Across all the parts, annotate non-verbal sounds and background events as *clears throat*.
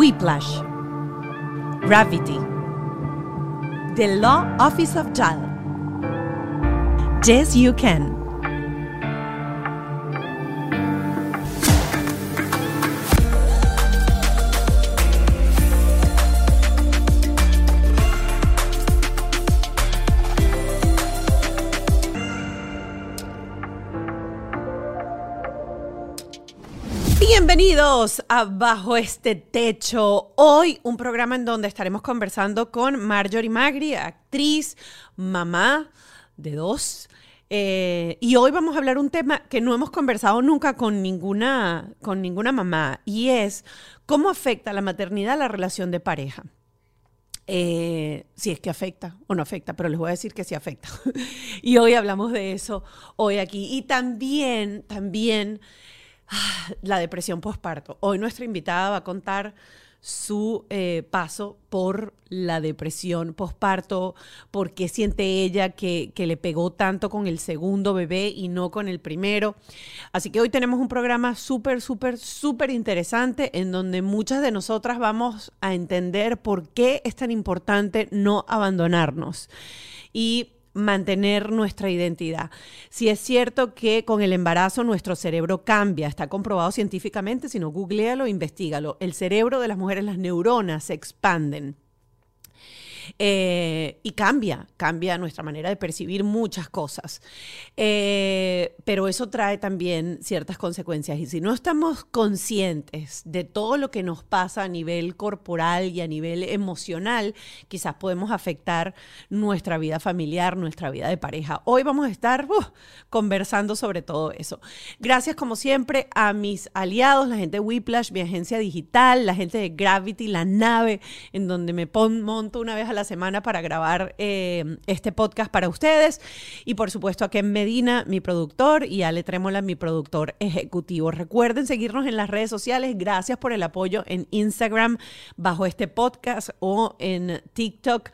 Whiplash, Gravity, The Law Office of JAL, Yes You Can. Bienvenidos a Bajo este Techo. Hoy un programa en donde estaremos conversando con Marjorie Magri, actriz, mamá de dos. Eh, y hoy vamos a hablar un tema que no hemos conversado nunca con ninguna, con ninguna mamá y es cómo afecta la maternidad a la relación de pareja. Eh, si es que afecta o no afecta, pero les voy a decir que sí afecta. *laughs* y hoy hablamos de eso hoy aquí. Y también, también *sighs* la depresión postparto. Hoy nuestra invitada va a contar su eh, paso por la depresión postparto, por qué siente ella que, que, le pegó tanto con el segundo bebé y no con el primero. Así que hoy tenemos un programa súper, súper, súper interesante en donde muchas de nosotras vamos a entender por qué es tan importante no abandonarnos. Y mantener nuestra identidad. Si es cierto que con el embarazo nuestro cerebro cambia, está comprobado científicamente, si no, googlealo, investigalo. El cerebro de las mujeres, las neuronas se expanden. Eh, y cambia, cambia nuestra manera de percibir muchas cosas. Eh, pero eso trae también ciertas consecuencias. Y si no estamos conscientes de todo lo que nos pasa a nivel corporal y a nivel emocional, quizás podemos afectar nuestra vida familiar, nuestra vida de pareja. Hoy vamos a estar uh, conversando sobre todo eso. Gracias como siempre a mis aliados, la gente de Whiplash, mi agencia digital, la gente de Gravity, la nave, en donde me monto una vez a la semana para grabar eh, este podcast para ustedes. Y por supuesto a Ken Medina, mi productor, y Ale Trémola, mi productor ejecutivo. Recuerden seguirnos en las redes sociales. Gracias por el apoyo en Instagram bajo este podcast o en TikTok.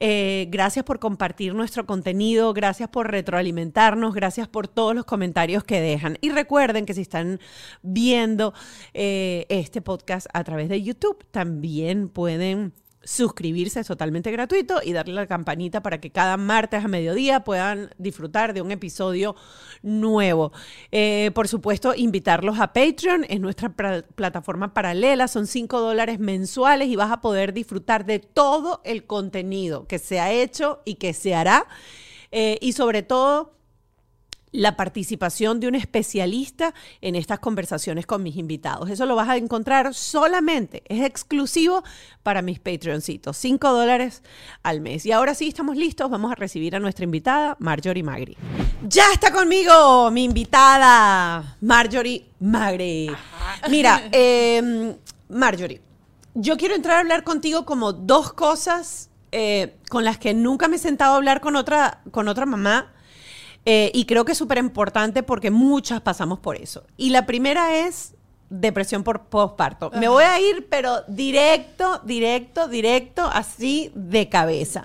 Eh, gracias por compartir nuestro contenido. Gracias por retroalimentarnos. Gracias por todos los comentarios que dejan. Y recuerden que si están viendo eh, este podcast a través de YouTube, también pueden suscribirse es totalmente gratuito y darle la campanita para que cada martes a mediodía puedan disfrutar de un episodio nuevo. Eh, por supuesto, invitarlos a Patreon, es nuestra plataforma paralela, son 5 dólares mensuales y vas a poder disfrutar de todo el contenido que se ha hecho y que se hará. Eh, y sobre todo la participación de un especialista en estas conversaciones con mis invitados. Eso lo vas a encontrar solamente, es exclusivo para mis Patreoncitos, 5 dólares al mes. Y ahora sí, estamos listos, vamos a recibir a nuestra invitada, Marjorie Magri. Ya está conmigo mi invitada, Marjorie Magri. Mira, *laughs* eh, Marjorie, yo quiero entrar a hablar contigo como dos cosas eh, con las que nunca me he sentado a hablar con otra, con otra mamá eh, y creo que es súper importante porque muchas pasamos por eso. Y la primera es depresión por postparto. Me voy a ir, pero directo, directo, directo, así de cabeza.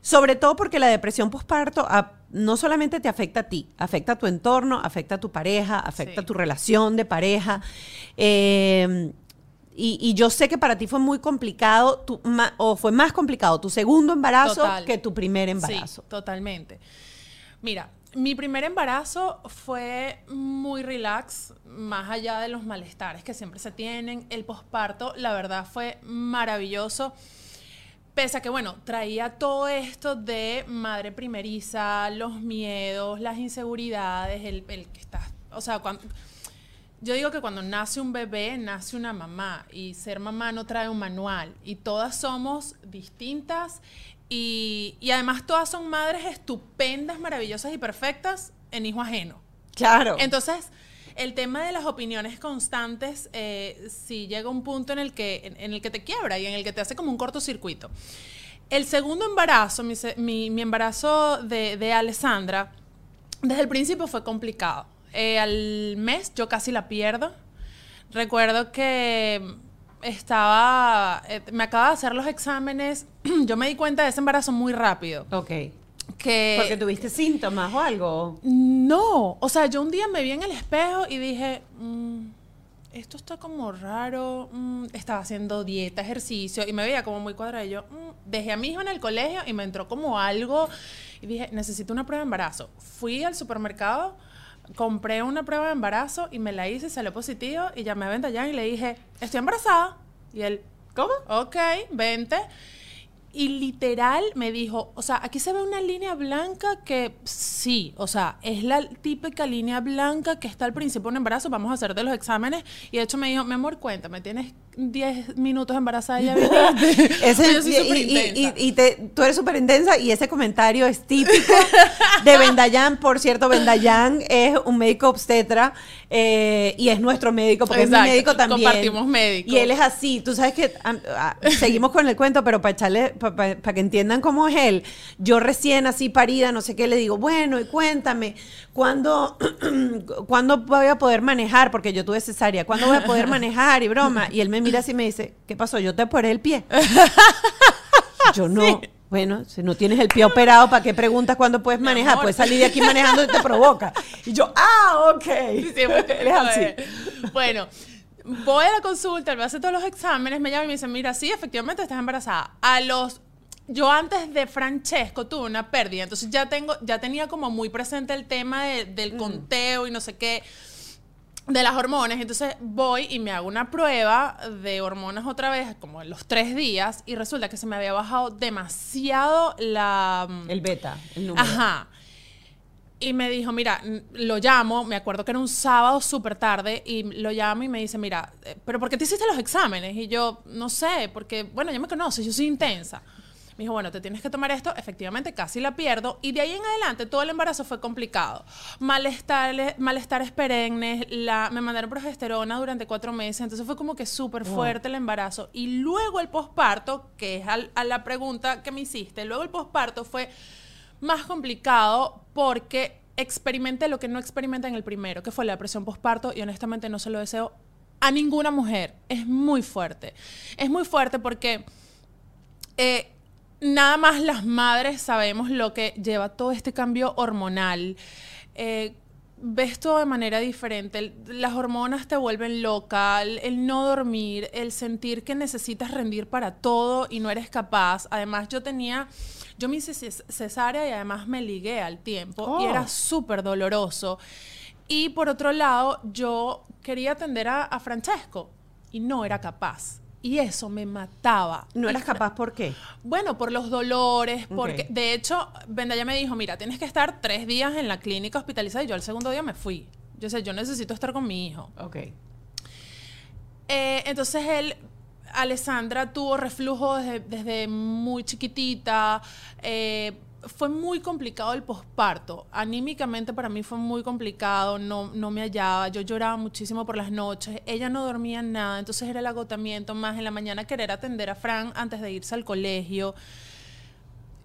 Sobre todo porque la depresión postparto no solamente te afecta a ti, afecta a tu entorno, afecta a tu pareja, afecta a tu relación de pareja. Eh, y, yo sé que para ti fue muy complicado, o fue más complicado tu segundo embarazo que tu primer embarazo. Sí, totalmente. Mira, mi primer embarazo fue muy relax, más allá de los malestares que siempre se tienen. El posparto, la verdad, fue maravilloso. Pese a que, bueno, traía todo esto de madre primeriza, los miedos, las inseguridades, el, el que está. O sea, cuando, yo digo que cuando nace un bebé, nace una mamá. Y ser mamá no trae un manual. Y todas somos distintas y, además todas son madres estupendas, maravillosas y perfectas en hijo ajeno. Claro. Entonces, el tema de las opiniones constantes, eh, sí llega un punto en el, que, en, en el que te quiebra y en el que te hace como un cortocircuito. El segundo embarazo, mi- mi embarazo de, de Alessandra, desde el principio fue complicado. Eh, al mes yo casi la pierdo. Recuerdo que estaba, eh, me acaba de hacer los exámenes, *clears throat* yo me di cuenta de ese embarazo muy rápido. Ok. Que Porque tuviste síntomas o algo. no, o sea, yo un día me vi en el espejo y dije, "Mm, esto está como raro, mm, estaba haciendo dieta, ejercicio y me veía como muy cuadrada y yo "Mm", dejé a mi hijo en el colegio y me entró como algo y dije, necesito una prueba de embarazo. Fui al supermercado, compré una prueba de embarazo y me la hice, salió positivo y llamé a Ventallán y le dije, estoy embarazada. Y él, ¿Cómo? ok, vente. Y literal me dijo, o sea, aquí se ve una línea blanca que sí, o sea, es la típica línea blanca que está al principio de un embarazo, vamos a hacer de los exámenes. Y de hecho me dijo, mi amor, cuéntame, tienes 10 minutos embarazada y ya *laughs* viniste. Ese- Yo soy y, súper y- intensa. y- y te- tú eres súper intensa y ese comentario es típico de *laughs* Vendayan. Por cierto, Vendayan es un médico obstetra eh, y es nuestro médico porque Exacto, es mi médico también. compartimos médico. Y él es así. Tú sabes que ah, seguimos con el cuento, pero para echarle, para que entiendan cómo es él. Yo recién así parida, no sé qué, le digo, bueno, y cuéntame, ¿cuándo, *clears throat* ¿cuándo voy a poder manejar? Porque yo tuve cesárea, ¿cuándo voy a poder manejar? Y broma. Y él me mira así y me dice, ¿qué pasó? Yo te operé el pie. *laughs* Yo no. Bueno, si no tienes el pie operado, ¿para qué preguntas cuándo puedes Mi manejar? amor. Puedes salir de aquí manejando y te provoca. Y yo, ah, ok. Sí, sí, muy Él es así. típico *laughs* de- Bueno, voy a la consulta, me hace todos los exámenes, me llama y me dice, mira, sí, efectivamente estás embarazada. A los... Yo antes de Francesco tuve una pérdida, entonces ya tengo, ya tenía como muy presente el tema de- del conteo y no sé qué, de las hormonas. Entonces voy y me hago una prueba de hormonas otra vez, como en los tres días, y resulta que se me había bajado demasiado la... El beta, el número. Ajá. Y me dijo, mira, lo llamo, me acuerdo que era un sábado súper tarde, y lo llamo y me dice, mira, eh, ¿pero por qué te hiciste los exámenes? Y yo, no sé, porque, bueno, ya me conoces, yo soy intensa. Me dijo, bueno, te tienes que tomar esto, efectivamente casi la pierdo, y de ahí en adelante todo el embarazo fue complicado. Malestares, malestares perennes, la, me mandaron progesterona durante cuatro meses, entonces fue como que súper fuerte el embarazo. Y luego el posparto, que es al- a la pregunta que me hiciste, luego el posparto fue más complicado porque experimenté lo que no experimenté en el primero, que fue la depresión postparto y honestamente no se lo deseo a ninguna mujer. Es muy fuerte. Es muy fuerte porque eh, nada más las madres sabemos lo que lleva todo este cambio hormonal. Eh, ves todo de manera diferente. Las hormonas te vuelven loca, el, no dormir, el sentir que necesitas rendir para todo y no eres capaz. Además, yo tenía, yo me hice ces- cesárea y además me ligué al tiempo y Oh. era súper doloroso. Y por otro lado, yo quería atender a, a Francesco y no era capaz. Y eso me mataba. ¿No eras capaz por qué? bueno, por los dolores, porque de hecho, Vendaya me dijo, mira, tienes que estar tres días en la clínica hospitalizada y yo al segundo día me fui. Yo sé, yo necesito estar con mi hijo. Ok. Eh, entonces él, Alessandra tuvo reflujo desde, desde muy chiquitita. eh, fue muy complicado el posparto. Anímicamente para mí fue muy complicado. No, no me hallaba. Yo lloraba muchísimo por las noches. Ella no dormía nada. Entonces era el agotamiento más en la mañana querer atender a Fran antes de irse al colegio.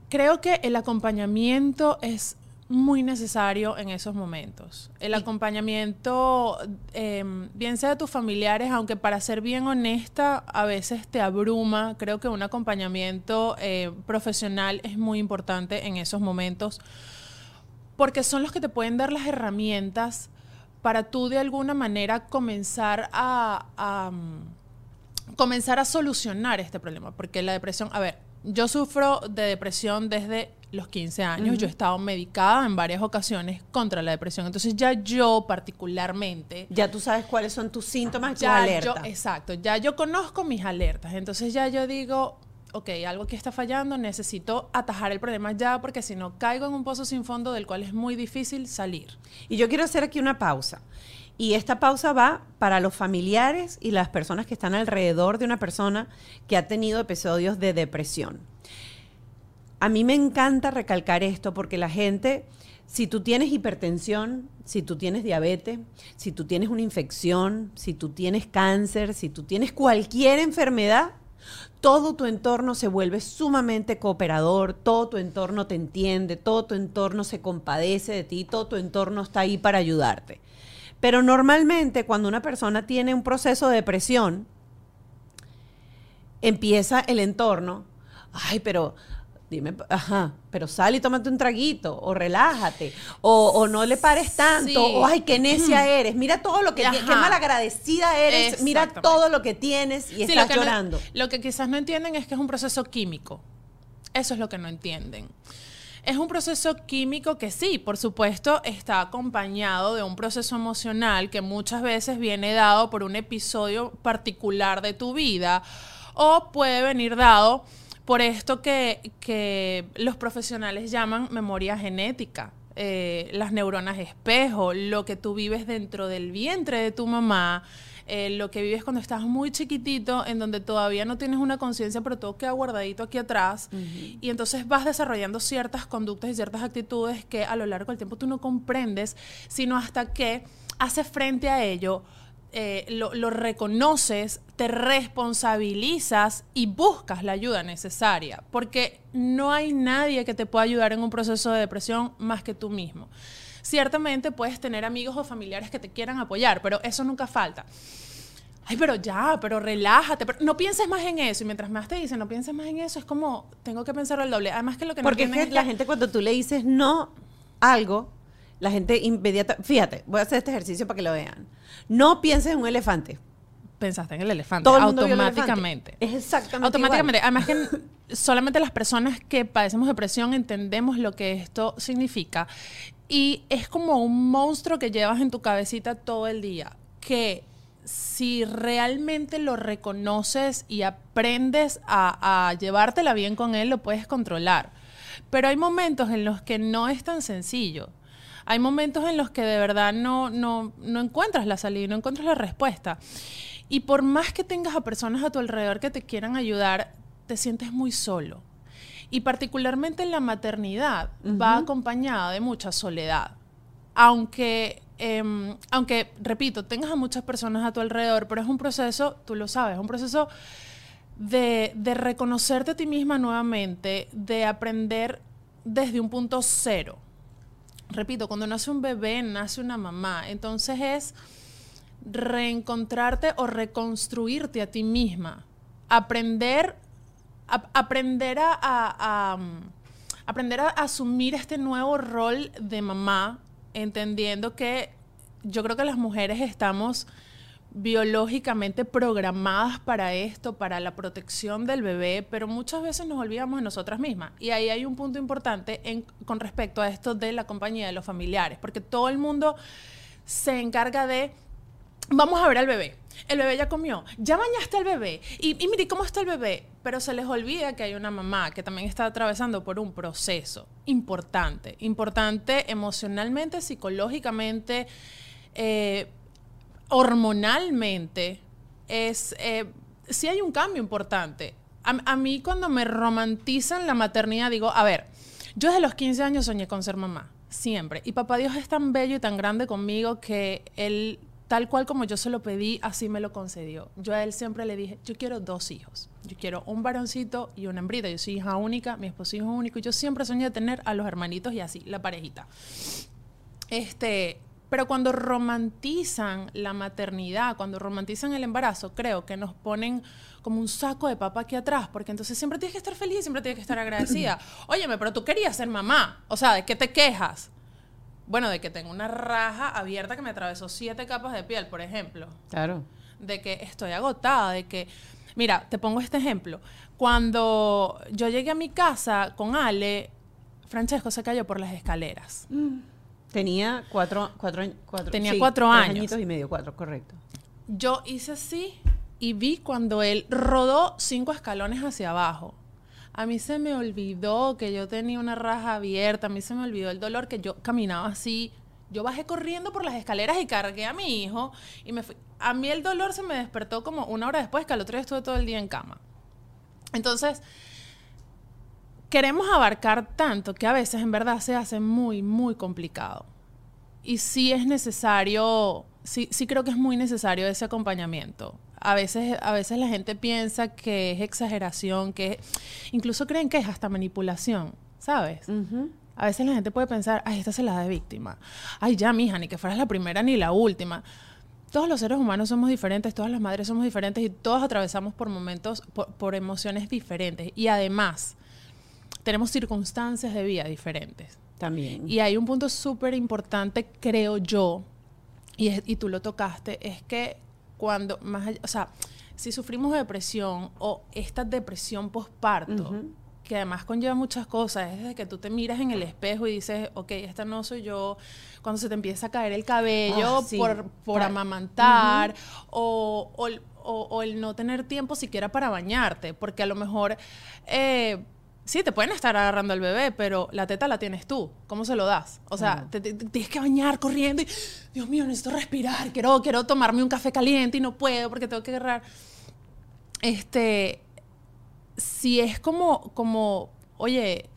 Creo que el acompañamiento es muy necesario en esos momentos. El acompañamiento, eh, bien sea de tus familiares, aunque para ser bien honesta, a veces te abruma. Creo que un acompañamiento eh, profesional es muy importante en esos momentos porque son los que te pueden dar las herramientas para tú de alguna manera comenzar a, a, mm, comenzar a solucionar este problema. Porque la depresión, a ver, yo sufro de depresión desde los 15 años, yo he estado medicada en varias ocasiones contra la depresión, entonces ya yo particularmente Ya tú sabes cuáles son tus síntomas tus ya alertas. yo, exacto, ya yo conozco mis alertas, entonces ya yo digo, ok, algo aquí está fallando, necesito atajar el problema ya porque si no caigo en un pozo sin fondo del cual es muy difícil salir. Y yo quiero hacer aquí una pausa. Y esta pausa va para los familiares y las personas que están alrededor de una persona que ha tenido episodios de depresión. A mí me encanta recalcar esto porque la gente si tú tienes hipertensión, si tú tienes diabetes, si tú tienes una infección, si tú tienes cáncer, si tú tienes cualquier enfermedad, todo tu entorno se vuelve sumamente cooperador, todo tu entorno te entiende, todo tu entorno se compadece de ti, todo tu entorno está ahí para ayudarte. Pero normalmente cuando una persona tiene un proceso de depresión, empieza el entorno, ay, pero dime, ajá, pero sal y tómate un traguito, o relájate, o, no le pares tanto, o ay, qué necia eres, mira todo lo que, qué malagradecida eres, mira todo lo que tienes y estás llorando. lo que quizás no entienden es que es un proceso químico. Eso es lo que no entienden. Es un proceso químico que sí, por supuesto, está acompañado de un proceso emocional que muchas veces viene dado por un episodio particular de tu vida o puede venir dado por esto que, los profesionales llaman memoria genética. Eh, las neuronas espejo, lo que tú vives dentro del vientre de tu mamá, eh, lo que vives cuando estás muy chiquitito, en donde todavía no tienes una conciencia, pero todo queda guardadito aquí atrás. Y entonces vas desarrollando ciertas conductas y ciertas actitudes que a lo largo del tiempo tú no comprendes, sino hasta que haces frente a ello eh, lo, reconoces, te responsabilizas y buscas la ayuda necesaria, porque no hay nadie que te pueda ayudar en un proceso de depresión más que tú mismo. Ciertamente puedes tener amigos o familiares que te quieran apoyar, pero eso nunca falta. Ay, pero ya, pero relájate, pero no pienses más en eso. Y mientras más te dicen, no pienses más en eso, es como, tengo que pensar el doble. Además que lo que Porque no es la gente cuando tú le dices no algo, la gente inmediata, fíjate, voy a hacer este ejercicio para que lo vean. No pienses en un elefante. Pensaste en el elefante Todo automáticamente. Es exactamente Automáticamente. Además que *laughs* solamente las personas que padecemos depresión entendemos lo que esto significa. Y es como un monstruo que llevas en tu cabecita todo el día. Que si realmente lo reconoces y aprendes a, a llevártela bien con él, lo puedes controlar. Pero hay momentos en los que no es tan sencillo hay momentos en los que de verdad no, no, no encuentras la salida, no encuentras la respuesta. Y por más que tengas a personas a tu alrededor que te quieran ayudar, te sientes muy solo. Y particularmente en la maternidad va acompañada de mucha soledad. Aunque, em, aunque, repito, tengas a muchas personas a tu alrededor, pero es un proceso, tú lo sabes, es un proceso de, de reconocerte a ti misma nuevamente, de aprender desde un punto cero repito, cuando nace un bebé, nace una mamá. Entonces es reencontrarte o reconstruirte a ti misma. Aprender, aprender a, aprender a asumir este nuevo rol de mamá, entendiendo que yo creo que las mujeres estamos biológicamente programadas para esto, para la protección del bebé, pero muchas veces nos olvidamos de nosotras mismas. Y ahí hay un punto importante en, con respecto a esto de la compañía de los familiares, porque todo el mundo se encarga de, vamos a ver al bebé. El bebé ya comió, ya bañaste al bebé y, y mire cómo está el bebé, pero se les olvida que hay una mamá que también está atravesando por un proceso importante, importante emocionalmente, psicológicamente, eh, hormonalmente es, eh, sí hay un cambio importante. A, mí cuando me romantizan la maternidad digo, a ver, yo desde los 15 años soñé con ser mamá, siempre. Y papá Dios es tan bello y tan grande conmigo que él, tal cual como yo se lo pedí, así me lo concedió. Yo a él siempre le dije, yo quiero dos hijos. Yo quiero un varoncito y una hembrita. Yo soy hija única, mi esposo es hijo único. Y yo siempre soñé tener a los hermanitos y así, la parejita. Este, pero cuando romantizan la maternidad, cuando romantizan el embarazo, creo que nos ponen como un saco de papa aquí atrás, porque entonces siempre tienes que estar feliz, siempre tienes que estar agradecida. *clears throat* Óyeme, pero tú querías ser mamá, o sea, ¿de qué te quejas? Bueno, de que tengo una raja abierta que me atravesó siete capas de piel, por ejemplo. Claro. De que estoy agotada, de que... Mira, te pongo este ejemplo. Cuando yo llegué a mi casa con Ale, Francesco se cayó por las escaleras. Mm. Tenía cuatro, cuatro, cuatro Tenía cuatro años. añitos y medio, cuatro, correcto. Yo hice así y vi cuando él rodó cinco escalones hacia abajo. A mí se me olvidó que yo tenía una raja abierta, a mí se me olvidó el dolor que yo caminaba así. Yo bajé corriendo por las escaleras y cargué a mi hijo y me fui. A mí el dolor se me despertó como una hora después, que al otro día estuve todo el día en cama. Entonces, queremos abarcar tanto que a veces en verdad se hace muy, muy complicado. Y sí es necesario, sí, sí creo que es muy necesario ese acompañamiento. A veces, a veces la gente piensa que es exageración, que incluso creen que es hasta manipulación, ¿sabes? A veces la gente puede pensar, ay, esta se la da de víctima. Ay, ya, mija, ni que fueras la primera ni la última. Todos los seres humanos somos diferentes, todas las madres somos diferentes y todos atravesamos por momentos, por, por emociones diferentes. Y además, tenemos circunstancias de vida diferentes. También. Y hay un punto súper importante, creo yo, y, es- y tú lo tocaste, es que cuando más allá, o sea, si sufrimos de depresión o esta depresión postparto, que además conlleva muchas cosas, es desde que tú te miras en el espejo y dices, ok, esta no soy yo, cuando se te empieza a caer el cabello Ah, sí. por, por amamantar, o, o el- o- o el no tener tiempo siquiera para bañarte, porque a lo mejor... eh, Sí, te pueden estar agarrando al bebé, pero la teta la tienes tú. ¿Cómo se lo das? O sea, te, te- te tienes que bañar corriendo y, Dios mío, necesito respirar. Quiero, quiero tomarme un café caliente y no puedo porque tengo que agarrar. Este, si es como, como, oye,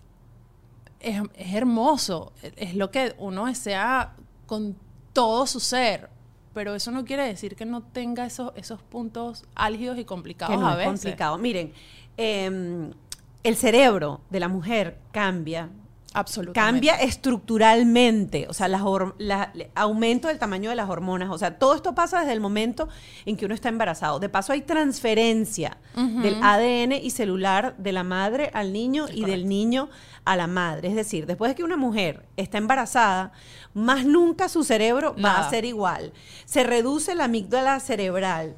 es, es hermoso, es lo que uno desea con todo su ser, pero eso no quiere decir que no tenga esos, esos puntos álgidos y complicados que no a es veces. complicado. Miren, eh, el cerebro de la mujer cambia. Absolutamente. Cambia estructuralmente, o sea, las la- aumento del tamaño de las hormonas, o sea, todo esto pasa desde el momento en que uno está embarazado. De paso hay transferencia del ADN y celular de la madre al niño y del niño a la madre. Es decir, después de que una mujer está embarazada, más nunca su cerebro va a ser igual. Se reduce la amígdala cerebral.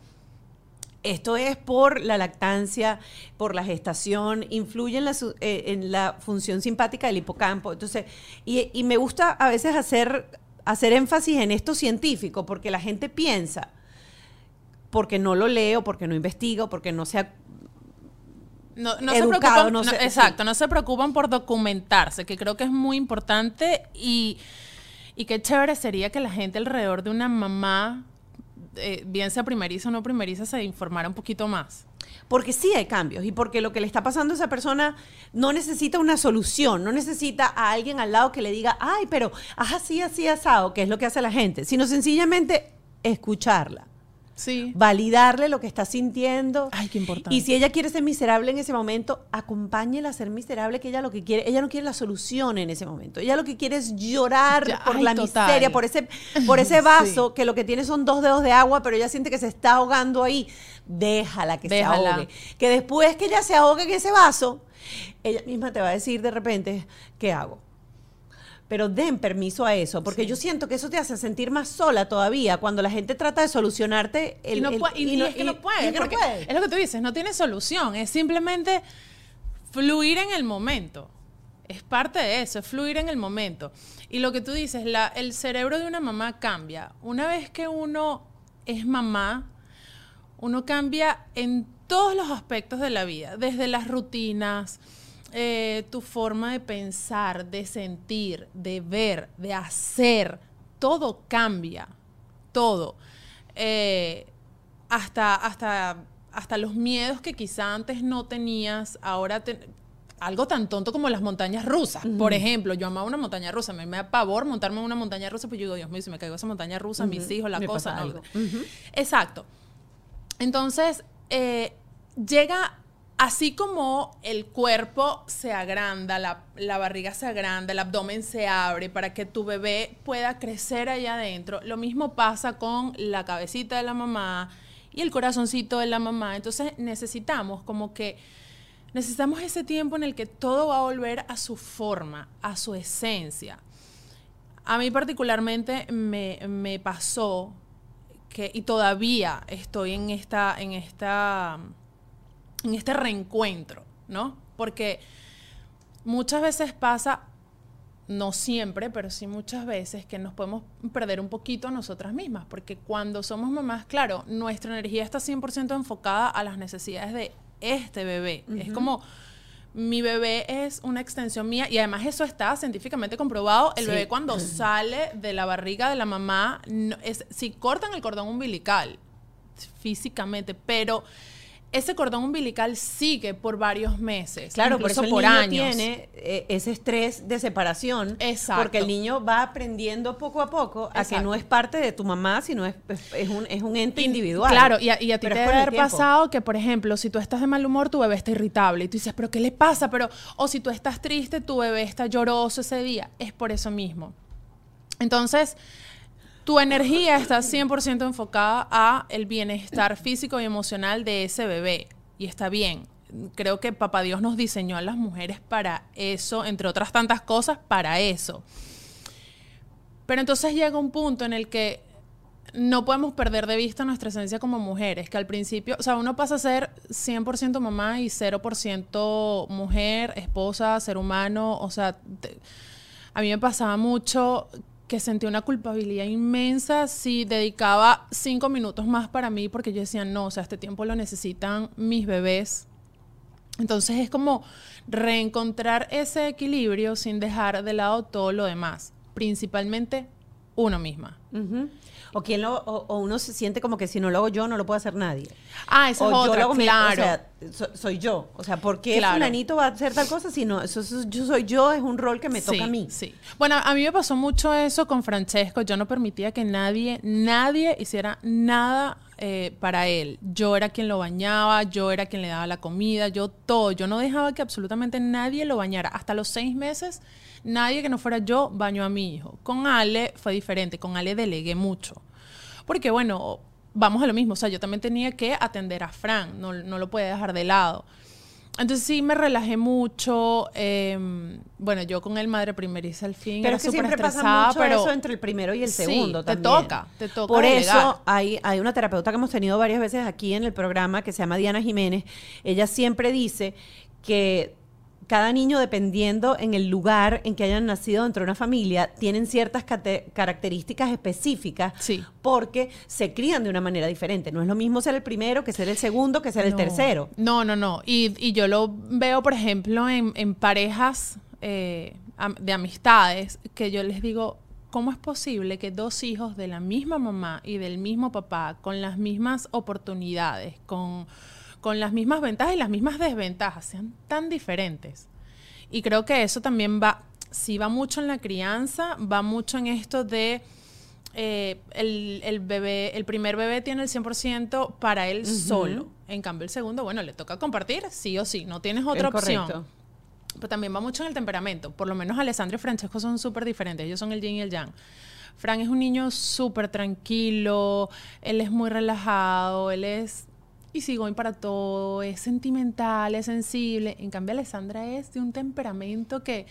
Esto es por la lactancia, por la gestación, influye en la, eh, en la función simpática del hipocampo. Entonces, y, y me gusta a veces hacer, hacer énfasis en esto científico, porque la gente piensa, porque no lo leo, porque no investiga, porque no se ha No, no se preocupan, no no- sé, exacto, no se preocupan por documentarse, que creo que es muy importante y, y qué chévere sería que la gente alrededor de una mamá, eh, bien sea primeriza o no primeriza, se informara un poquito más. Porque sí hay cambios y porque lo que le está pasando a esa persona no necesita una solución, no necesita a alguien al lado que le diga, ay, pero haz así, así, asado, que es lo que hace la gente, sino sencillamente escucharla. Sí. validarle lo que está sintiendo. Ay, qué importante. Y si ella quiere ser miserable en ese momento, acompáñela a ser miserable, que ella lo que quiere, ella no quiere la solución en ese momento. Ella lo que quiere es llorar Ya, por ay, la total. miseria, por ese, por ese *laughs* vaso que lo que tiene son dos dedos de agua, pero ella siente que se está ahogando ahí. Déjala que Déjala. se ahogue. Que después que ella se ahogue en ese vaso, ella misma te va a decir de repente, ¿qué hago? Pero den permiso a eso, porque yo siento que eso te hace sentir más sola todavía cuando la gente trata de solucionarte el, y no el- y, y es que no puede, y es que no porque puede. es lo que tú dices, no tiene solución, es simplemente fluir en el momento. Es parte de eso, es fluir en el momento. Y lo que tú dices, la, el cerebro de una mamá cambia. Una vez que uno es mamá, uno cambia en todos los aspectos de la vida, desde las rutinas, eh, tu forma de pensar, de sentir, de ver, de hacer, todo cambia, todo. Eh, hasta, hasta, hasta los miedos que quizá antes no tenías, ahora te- algo tan tonto como las montañas rusas. Por ejemplo, yo amaba una montaña rusa, me, me da pavor montarme en una montaña rusa, pues yo digo, Dios mío, si me caigo esa montaña rusa, mis hijos, la Me cosa, no. algo. Exacto. Entonces, eh, llega así como el cuerpo se agranda, la, la barriga se agranda, el abdomen se abre para que tu bebé pueda crecer allá adentro. Lo mismo pasa con la cabecita de la mamá y el corazoncito de la mamá. Entonces necesitamos como que necesitamos ese tiempo en el que todo va a volver a su forma, a su esencia. A mí particularmente me, me pasó que, y todavía estoy en esta, en esta, en este reencuentro, ¿no? Porque muchas veces pasa, no siempre, pero sí muchas veces, que nos podemos perder un poquito a nosotras mismas, porque cuando somos mamás, claro, nuestra energía está 100% enfocada a las necesidades de este bebé. Es como, mi bebé es una extensión mía y además eso está científicamente comprobado. El Sí. bebé cuando sale de la barriga de la mamá, no- es, si cortan el cordón umbilical físicamente, pero ese cordón umbilical sigue por varios meses, Claro, por eso el por niño años. tiene, eh, ese estrés de separación. Exacto. Porque el niño va aprendiendo poco a poco a que no es parte de tu mamá, sino es, un, es un ente Y- individual. Claro, y a, y a ti Pero te debe haber tiempo. pasado que, por ejemplo, si tú estás de mal humor, tu bebé está irritable. Y tú dices, ¿pero qué le pasa? Pero, o si tú estás triste, tu bebé está lloroso ese día. Es por eso mismo. Entonces, tu energía está 100% enfocada a el bienestar físico y emocional de ese bebé. Y está bien. Creo que Papá Dios nos diseñó a las mujeres para eso, entre otras tantas cosas, para eso. Pero entonces llega un punto en el que no podemos perder de vista nuestra esencia como mujeres, que al principio, o sea, uno pasa a ser 100% mamá y 0% mujer, esposa, ser humano, o sea, a mí me pasaba mucho que sentí una culpabilidad inmensa si dedicaba cinco minutos más para mí porque yo decía, no, o sea, este tiempo lo necesitan mis bebés. Entonces es como reencontrar ese equilibrio sin dejar de lado todo lo demás, principalmente uno misma. Ujú. O, quien lo, o, o uno se siente como que si no lo hago yo, no lo puede hacer nadie. Ah, esa o es otra, mi- claro. o sea, so- soy yo. O sea, ¿por qué Claro. fulanito va a hacer tal cosa si no? Eso, eso- yo soy yo, es un rol que me toca Sí, a mí. Sí. Bueno, a mí me pasó mucho eso con Francesco. Yo no permitía que nadie, nadie hiciera nada eh, para él. Yo era quien lo bañaba, yo era quien le daba la comida, yo todo. Yo no dejaba que absolutamente nadie lo bañara. Hasta los seis meses, nadie que no fuera yo bañó a mi hijo. Con Ale fue diferente. Con Ale delegué mucho. Porque, bueno, vamos a lo mismo. O sea, yo también tenía que atender a Fran. No, no lo podía dejar de lado. Entonces sí me relajé mucho. eh, bueno, yo con el madre primeriza al fin. Pero era es que súper siempre pasa mucho pero eso entre el primero y el Sí, segundo te también. toca, te toca Por delegar. eso hay, hay una terapeuta que hemos tenido varias veces aquí en el programa que se llama Diana Jiménez. Ella siempre dice que cada niño, dependiendo en el lugar en que hayan nacido dentro de una familia, tienen ciertas características específicas Sí. porque se crían de una manera diferente. No es lo mismo ser el primero que ser el segundo que ser el tercero. No, no, no. Y, y yo lo veo, por ejemplo, en, en parejas eh, de amistades, que yo les digo, ¿cómo es posible que dos hijos de la misma mamá y del mismo papá, con las mismas oportunidades, con, con las mismas ventajas y las mismas desventajas, sean tan diferentes? Y creo que eso también va, sí va mucho en la crianza, va mucho en esto de eh, el, el bebé, el primer bebé tiene el 100% para él solo. En cambio, el segundo, bueno, le toca compartir, sí o sí, no tienes otra Es opción. correcto. Pero también va mucho en el temperamento. Por lo menos Alessandro y Francesco son súper diferentes. Ellos son el yin y el yang. Fran es un niño súper tranquilo, él es muy relajado, él es easygoing para todo, es sentimental, es sensible. En cambio, Alessandra es de un temperamento que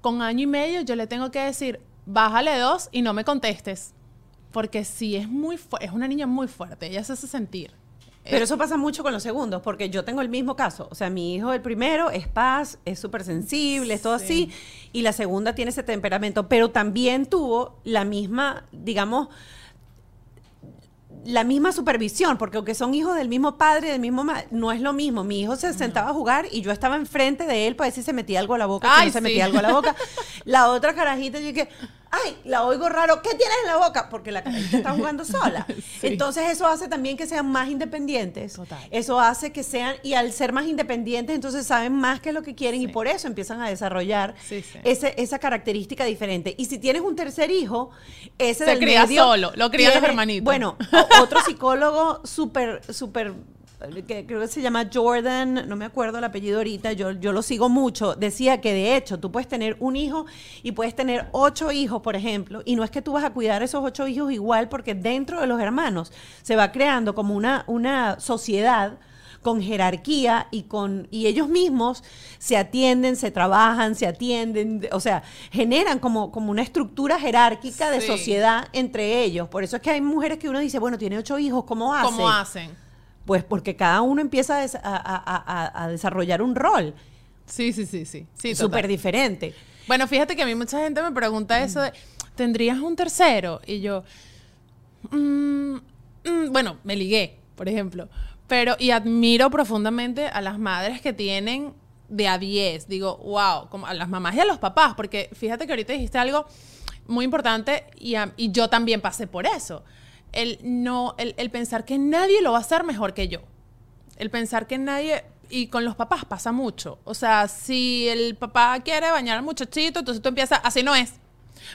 con año y medio yo le tengo que decir, bájale dos y no me contestes. Porque sí, es muy es una niña muy fuerte, ella se hace sentir. Pero eso pasa mucho con los segundos, porque yo tengo el mismo caso. O sea, mi hijo, el primero, es paz, es súper sensible, es todo así. Y la segunda tiene ese temperamento, pero también tuvo la misma, digamos, la misma supervisión, porque aunque son hijos del mismo padre, del mismo no es lo mismo. Mi hijo se sentaba a jugar y yo estaba enfrente de él para ver si se metía algo a la boca, si no se metía algo a la boca. *laughs* La otra carajita, yo dije, ay, la oigo raro, ¿qué tienes en la boca? Porque la carajita está jugando sola. *laughs* Sí. Entonces eso hace también que sean más independientes. Total. Eso hace que sean, y al ser más independientes, entonces saben más qué es lo que quieren y por eso empiezan a desarrollar. Ese, esa característica diferente. Y si tienes un tercer hijo, ese Se del cría medio solo, lo crían los hermanitos. Bueno, *laughs* otro psicólogo súper, súper que creo que se llama Jordan, no me acuerdo el apellido ahorita, yo, yo lo sigo mucho, decía que de hecho tú puedes tener un hijo y puedes tener ocho hijos, por ejemplo, y no es que tú vas a cuidar esos ocho hijos igual, porque dentro de los hermanos se va creando como una, una sociedad con jerarquía y con y ellos mismos se atienden, se trabajan, se atienden, o sea, generan como, como una estructura jerárquica de sociedad entre ellos. Por eso es que hay mujeres que uno dice, bueno, tiene ocho hijos, ¿cómo hace? ¿Cómo hacen? Pues porque cada uno empieza a, des- a- a- a- a desarrollar un rol Sí, sí, sí, sí. sí súper diferente. Bueno, fíjate que a mí mucha gente me pregunta eso de, ¿tendrías un tercero? Y yo, mm, mm, bueno, me ligué, por ejemplo. Pero, y admiro profundamente a las madres que tienen de a 10. Digo, wow, como a las mamás y a los papás, porque fíjate que ahorita dijiste algo muy importante y, yo también pasé por eso. El, no, el, el pensar que nadie lo va a hacer mejor que yo. El pensar que nadie y con los papás pasa mucho. O sea, si el papá quiere bañar al muchachito, entonces tú empiezas, así no es.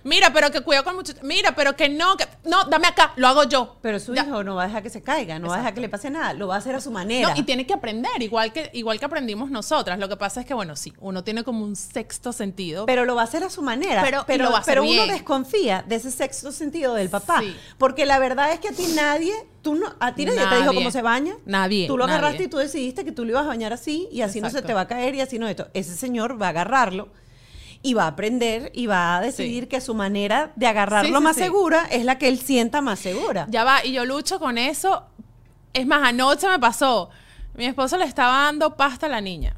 Mira, pero que cuidado con el muchachito. Mira, pero que no, que no, dame acá, lo hago yo. Pero su Ya. hijo no va a dejar que se caiga, no va a dejar que le pase nada, lo va a hacer a su manera. No, y tiene que aprender, igual que, igual que aprendimos nosotras. Lo que pasa es que, bueno, sí, uno tiene como un sexto sentido. Pero lo va a hacer a su manera. Pero- Pero, lo va a hacer pero uno bien. desconfía de ese sexto sentido del papá. Sí. Porque la verdad es que a ti nadie, tú no, a ti nadie, te dijo Nadie. cómo se baña. Nadie, Tú lo nadie. agarraste y tú decidiste que tú lo ibas a bañar así y así no se Exacto. te va a caer y así no esto. Ese señor va a agarrarlo y va a aprender y va a decidir Sí. que su manera de agarrarlo Sí, sí, más segura es la que él sienta más segura. Ya va, y yo lucho con eso. Es más, anoche me pasó. Mi esposo le estaba dando pasta a la niña.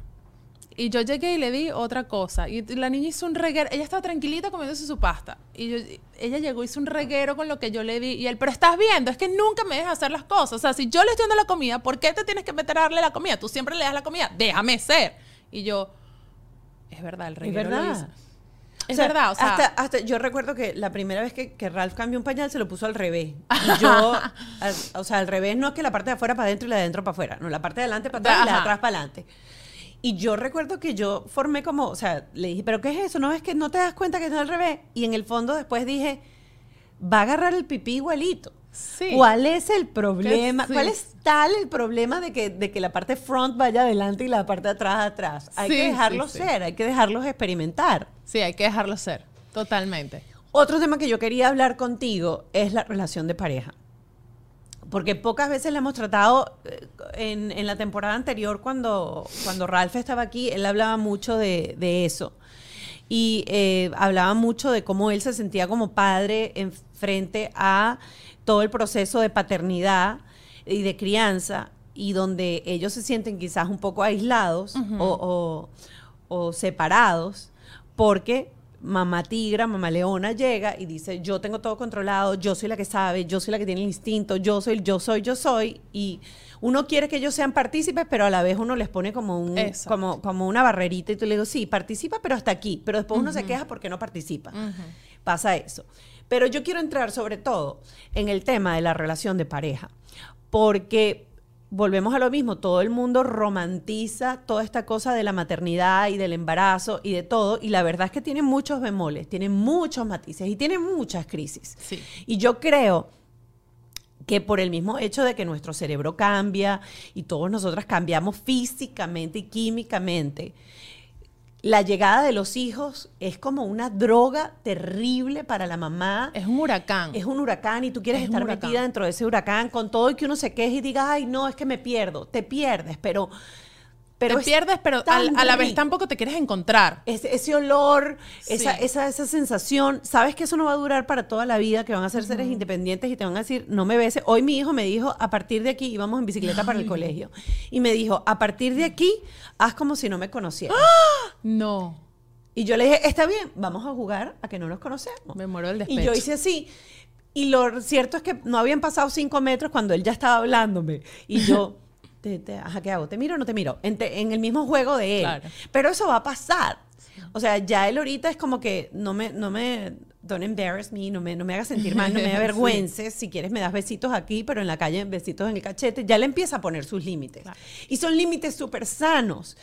Y yo llegué y le di otra cosa. Y la niña hizo un reguero. Ella estaba tranquilita comiéndose su pasta. Y yo- ella llegó, hizo un reguero con lo que yo le di. Y él, pero estás viendo, es que nunca me dejas hacer las cosas. O sea, si yo le estoy dando la comida, ¿por qué te tienes que meter a darle la comida? Tú siempre le das la comida. Déjame ser. Y yo, es verdad, el Es reguero lo verdad. hizo. Es O sea, verdad, o sea, hasta, hasta yo recuerdo que la primera vez que, que Ralph cambió un pañal se lo puso al revés. Y yo, *laughs* al- o sea, al revés no es que la parte de afuera para adentro y la de adentro para afuera, no, la parte de adelante para atrás y la de atrás para adelante. Y yo recuerdo que yo formé como, o sea, le dije, ¿pero qué es eso? ¿No es que no te das cuenta que está al revés? Y en el fondo después dije, va a agarrar el pipí igualito. Sí. ¿Cuál es el problema? sí. ¿Cuál es tal el problema de que, de que la parte front vaya adelante y la parte de atrás atrás? Hay Sí, que dejarlos ser, hay que dejarlos experimentar. Sí, hay que dejarlo ser. Totalmente. Otro tema que yo quería hablar contigo es la relación de pareja. Porque pocas veces le hemos tratado, eh, en, en la temporada anterior, cuando, cuando Ralph estaba aquí, él hablaba mucho de, de eso. Y eh, hablaba mucho de cómo él se sentía como padre en frente a todo el proceso de paternidad y de crianza, y donde ellos se sienten quizás un poco aislados o, o- o separados, porque mamá tigra, mamá leona llega y dice, yo tengo todo controlado, yo soy la que sabe, yo soy la que tiene el instinto, yo soy, yo soy, yo soy, y uno quiere que ellos sean partícipes, pero a la vez uno les pone como un, como, como una barrerita y tú le digo, sí, participa, pero hasta aquí, pero después uno se queja porque no participa. Pasa eso. Pero yo quiero entrar sobre todo en el tema de la relación de pareja, porque volvemos a lo mismo, todo el mundo romantiza toda esta cosa de la maternidad y del embarazo y de todo, y la verdad es que tiene muchos bemoles, tiene muchos matices y tiene muchas crisis. Sí. Y yo creo que por el mismo hecho de que nuestro cerebro cambia y todos nosotras cambiamos físicamente y químicamente, la llegada de los hijos es como una droga terrible para la mamá. Es un huracán. Es un huracán y tú quieres Es estar metida dentro de ese huracán con todo y que uno se queje y diga, ay, no, es que me pierdo. Te pierdes, pero... pero te pierdes, pero a la vez tampoco te quieres encontrar. Ese, ese olor, esa, Sí. esa, esa sensación, sabes que eso no va a durar para toda la vida, que van a ser seres independientes y te van a decir, no me beses. Hoy mi hijo me dijo, a partir de aquí íbamos en bicicleta para el colegio. Y me dijo, a partir de aquí, haz como si no me conocieras. No. Y yo le dije, está bien, vamos a jugar a que no nos conocemos. Me muero del Y despecho. yo hice así. Y lo cierto es que no habían pasado cinco metros cuando él ya estaba hablándome. Y yo, *laughs* te, te- ajá, ¿qué hago? ¿Te miro o no te miro? En, te- en el mismo juego de él. Claro. Pero eso va a pasar. O sea, ya él ahorita es como que no me, no me, don't embarrass me, no me, no me hagas sentir mal, no me *laughs* Sí. avergüences. Si quieres me das besitos aquí, pero en la calle besitos en el cachete. Ya le empieza a poner sus límites. Claro. Y son límites súper sanos.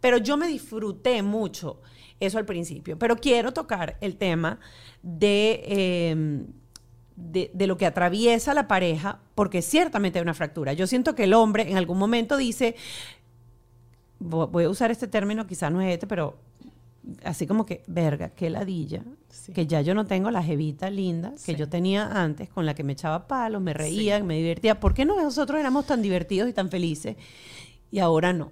Pero yo me disfruté mucho eso al principio. Pero quiero tocar el tema de, eh, de, de lo que atraviesa la pareja, porque ciertamente hay una fractura. Yo siento que el hombre en algún momento dice, vo- voy a usar este término, quizás no es este, pero así como que, verga, qué ladilla, Sí. que ya yo no tengo la jevita linda que Sí. yo tenía antes, con la que me echaba palos, me reía, me divertía. ¿Por qué no nosotros éramos tan divertidos y tan felices? Y ahora no.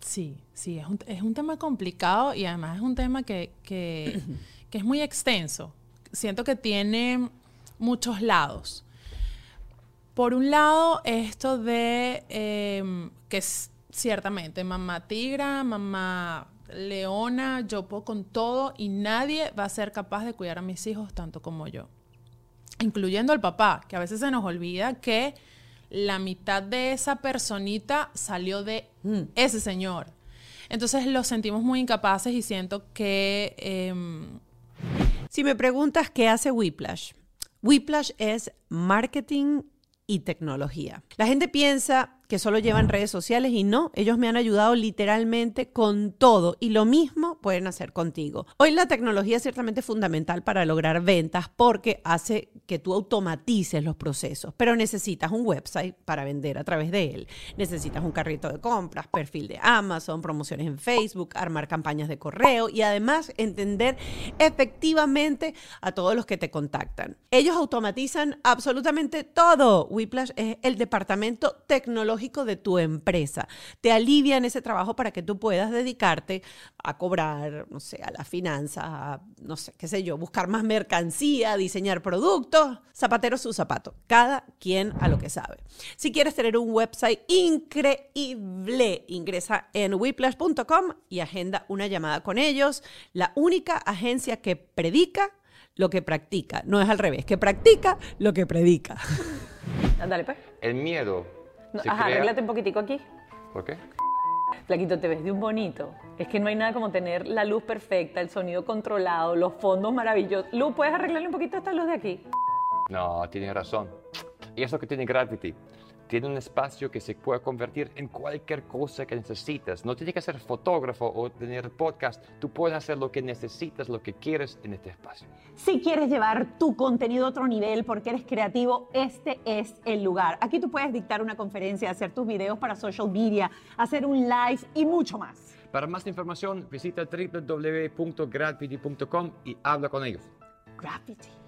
Sí, sí, es un, es un tema complicado y además es un tema que, que, *clears throat* que es muy extenso. Siento que tiene muchos lados. Por un lado, esto de em, que es ciertamente mamá tigra, mamá leona, yo puedo con todo y nadie va a ser capaz de cuidar a mis hijos tanto como yo. Incluyendo al papá, que a veces se nos olvida que la mitad de esa personita salió de Mm. ese señor. Entonces los sentimos muy incapaces y siento que em, Si me preguntas qué hace Whiplash, Whiplash es marketing y tecnología. La gente piensa que solo llevan redes sociales y no, ellos me han ayudado literalmente con todo y lo mismo pueden hacer contigo. Hoy la tecnología es ciertamente fundamental para lograr ventas porque hace que tú automatices los procesos, pero necesitas un website para vender a través de él. Necesitas un carrito de compras, perfil de Amazon, promociones en Facebook, armar campañas de correo y además entender efectivamente a todos los que te contactan. Ellos automatizan absolutamente todo. Whiplash es el departamento tecnológico de tu empresa. Te alivian ese trabajo para que tú puedas dedicarte a cobrar, no sé, a la finanza, a, no sé, qué sé yo, buscar más mercancía, diseñar productos, zapatero su zapato. Cada quien a lo que sabe. Si quieres tener un website increíble, ingresa en whiplash.com y agenda una llamada con ellos. La única agencia que predica lo que practica. No es al revés, que practica lo que predica. Dale, pues. El miedo. No, ajá, crea- arréglate un poquitico aquí. ¿Por qué? Flaquito, te ves de un bonito. Es que no hay nada como tener la luz perfecta, el sonido controlado, los fondos maravillosos. Luz, ¿puedes arreglarle un poquito esta luz de aquí? No, tienes razón. Y eso que tiene Gravity. Tiene un espacio que se puede convertir en cualquier cosa que necesitas. No tienes que ser fotógrafo o tener podcast. Tú puedes hacer lo que necesitas, lo que quieres en este espacio. Si quieres llevar tu contenido a otro nivel porque eres creativo, este es el lugar. Aquí tú puedes dictar una conferencia, hacer tus videos para social media, hacer un live y mucho más. Para más información, visita www.gravity.com y habla con ellos. Gravity.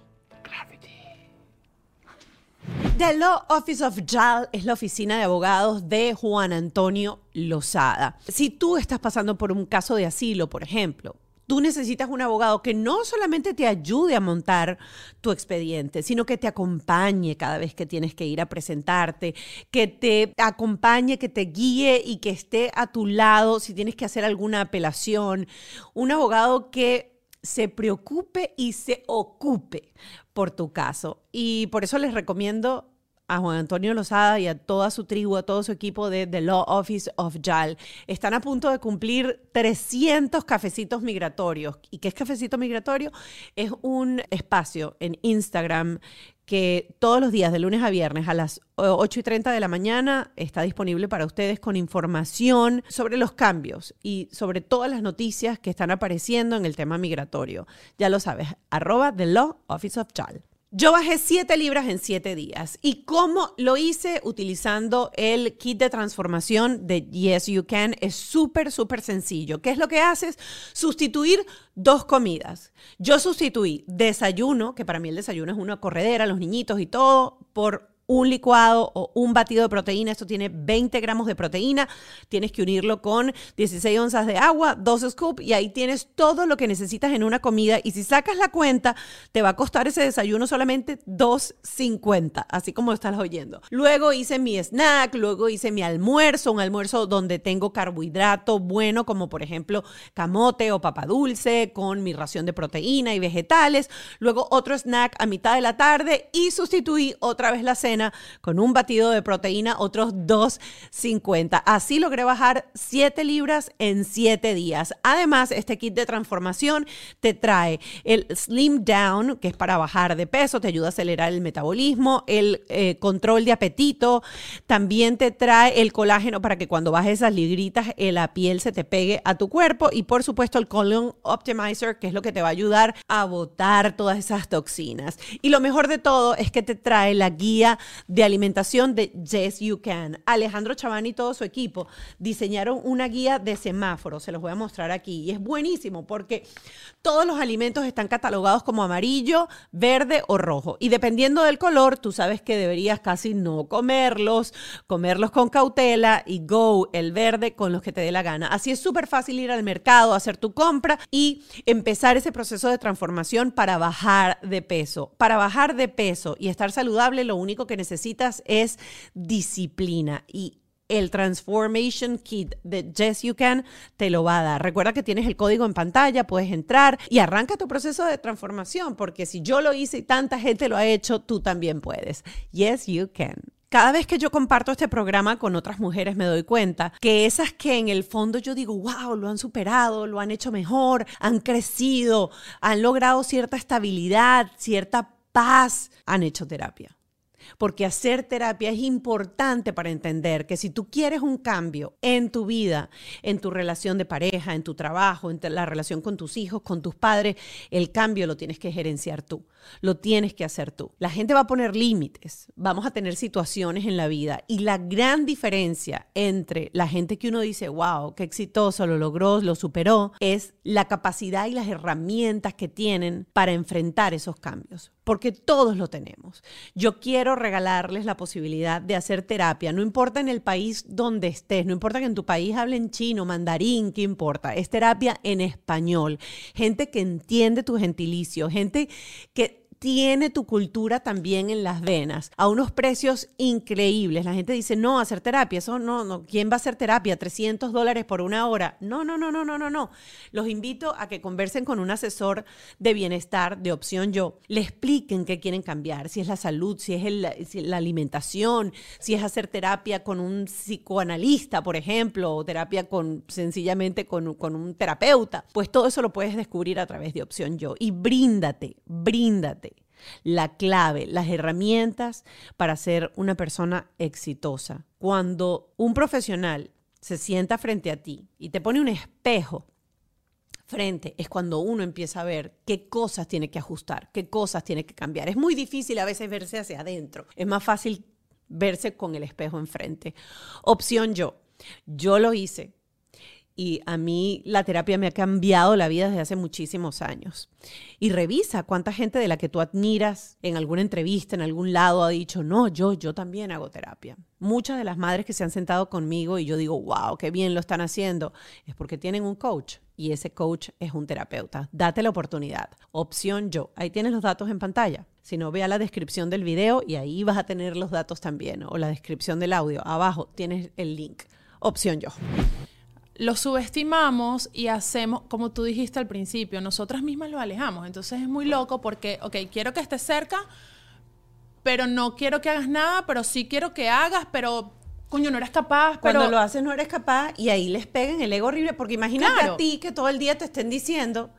The Law Office of JAL es la oficina de abogados de Juan Antonio Lozada. Si tú estás pasando por un caso de asilo, por ejemplo, tú necesitas un abogado que no solamente te ayude a montar tu expediente, sino que te acompañe cada vez que tienes que ir a presentarte, que te acompañe, que te guíe y que esté a tu lado si tienes que hacer alguna apelación. Un abogado que se preocupe y se ocupe por tu caso. Y por eso les recomiendo a Juan Antonio Lozada y a toda su tribu, a todo su equipo de The Law Office of JAL. Están a punto de cumplir 300 cafecitos migratorios. ¿Y qué es cafecito migratorio? Es un espacio en Instagram que todos los días, de lunes a viernes, a las 8 y 30 de la mañana, está disponible para ustedes con información sobre los cambios y sobre todas las noticias que están apareciendo en el tema migratorio. Ya lo sabes, arroba The Law Office of JAL. Yo bajé 7 libras en 7 días. ¿Y cómo lo hice? Utilizando el kit de transformación de Yes You Can. Es súper, súper sencillo. ¿Qué es lo que haces? Sustituir dos comidas. Yo sustituí desayuno, que para mí el desayuno es una corredera, los niñitos y todo, por un licuado o un batido de proteína. Esto tiene 20 gramos de proteína. Tienes que unirlo con 16 onzas de agua, 2 scoops y ahí tienes todo lo que necesitas en una comida. Y si sacas la cuenta, te va a costar ese desayuno solamente 2.50, así como estás oyendo. Luego hice mi snack, luego hice mi almuerzo, un almuerzo donde tengo carbohidrato bueno, como por ejemplo camote o papa dulce, con mi ración de proteína y vegetales. Luego otro snack a mitad de la tarde y sustituí otra vez la cena con un batido de proteína, otros 2.50. Así logré bajar 7 libras en 7 días. Además, este kit de transformación te trae el Slim Down, que es para bajar de peso, te ayuda a acelerar el metabolismo, el eh, control de apetito, también te trae el colágeno para que cuando bajes esas libritas eh, la piel se te pegue a tu cuerpo y por supuesto el Colon Optimizer, que es lo que te va a ayudar a botar todas esas toxinas. Y lo mejor de todo es que te trae la guía de alimentación de Yes You Can. Alejandro Chavani y todo su equipo diseñaron una guía de semáforos, se los voy a mostrar aquí. Y es buenísimo porque todos los alimentos están catalogados como amarillo, verde o rojo. Y dependiendo del color, tú sabes que deberías casi no comerlos, comerlos con cautela y go el verde con los que te dé la gana. Así es súper fácil ir al mercado, hacer tu compra y empezar ese proceso de transformación para bajar de peso. Para bajar de peso y estar saludable, lo único que necesitas es disciplina y el Transformation Kit de Yes You Can te lo va a dar. Recuerda que tienes el código en pantalla, puedes entrar y arranca tu proceso de transformación, porque si yo lo hice y tanta gente lo ha hecho, tú también puedes. Yes You Can. Cada vez que yo comparto este programa con otras mujeres me doy cuenta que esas que en el fondo yo digo, wow, lo han superado, lo han hecho mejor, han crecido, han logrado cierta estabilidad, cierta paz, han hecho terapia. Porque hacer terapia es importante para entender que si tú quieres un cambio en tu vida, en tu relación de pareja, en tu trabajo, en la relación con tus hijos, con tus padres, el cambio lo tienes que gerenciar tú, lo tienes que hacer tú. La gente va a poner límites, vamos a tener situaciones en la vida y la gran diferencia entre la gente que uno dice, wow, qué exitoso, lo logró, lo superó, es la capacidad y las herramientas que tienen para enfrentar esos cambios porque todos lo tenemos. Yo quiero regalarles la posibilidad de hacer terapia, no importa en el país donde estés, no importa que en tu país hablen chino, mandarín, ¿qué importa? Es terapia en español, gente que entiende tu gentilicio, gente que tiene tu cultura también en las venas, a unos precios increíbles. La gente dice, no, hacer terapia, eso no, no, ¿quién va a hacer terapia? 300 dólares por una hora. No, no, no, no, no, no, no. Los invito a que conversen con un asesor de bienestar de opción yo, le expliquen qué quieren cambiar, si es la salud, si es la alimentación, si es hacer terapia con un psicoanalista, por ejemplo, o terapia con sencillamente con, con un terapeuta. Pues todo eso lo puedes descubrir a través de opción yo. Y bríndate, bríndate la clave, las herramientas para ser una persona exitosa. Cuando un profesional se sienta frente a ti y te pone un espejo frente, es cuando uno empieza a ver qué cosas tiene que ajustar, qué cosas tiene que cambiar. Es muy difícil a veces verse hacia adentro, es más fácil verse con el espejo enfrente. Opción yo. Yo lo hice y a mí la terapia me ha cambiado la vida desde hace muchísimos años. Y revisa cuánta gente de la que tú admiras en alguna entrevista, en algún lado, ha dicho, no, yo, yo también hago terapia. Muchas de las madres que se han sentado conmigo y yo digo, wow, qué bien lo están haciendo, es porque tienen un coach y ese coach es un terapeuta. Date la oportunidad. Opción yo. Ahí tienes los datos en pantalla. Si no, vea la descripción del video y ahí vas a tener los datos también. O la descripción del audio. Abajo tienes el link. Opción yo lo subestimamos y hacemos, como tú dijiste al principio, nosotras mismas lo alejamos. Entonces es muy loco porque, ok, quiero que estés cerca, pero no quiero que hagas nada, pero sí quiero que hagas, pero coño, no eres capaz. Cuando lo haces no eres capaz y ahí les peguen el ego horrible, porque imagínate a ti que todo el día te estén diciendo,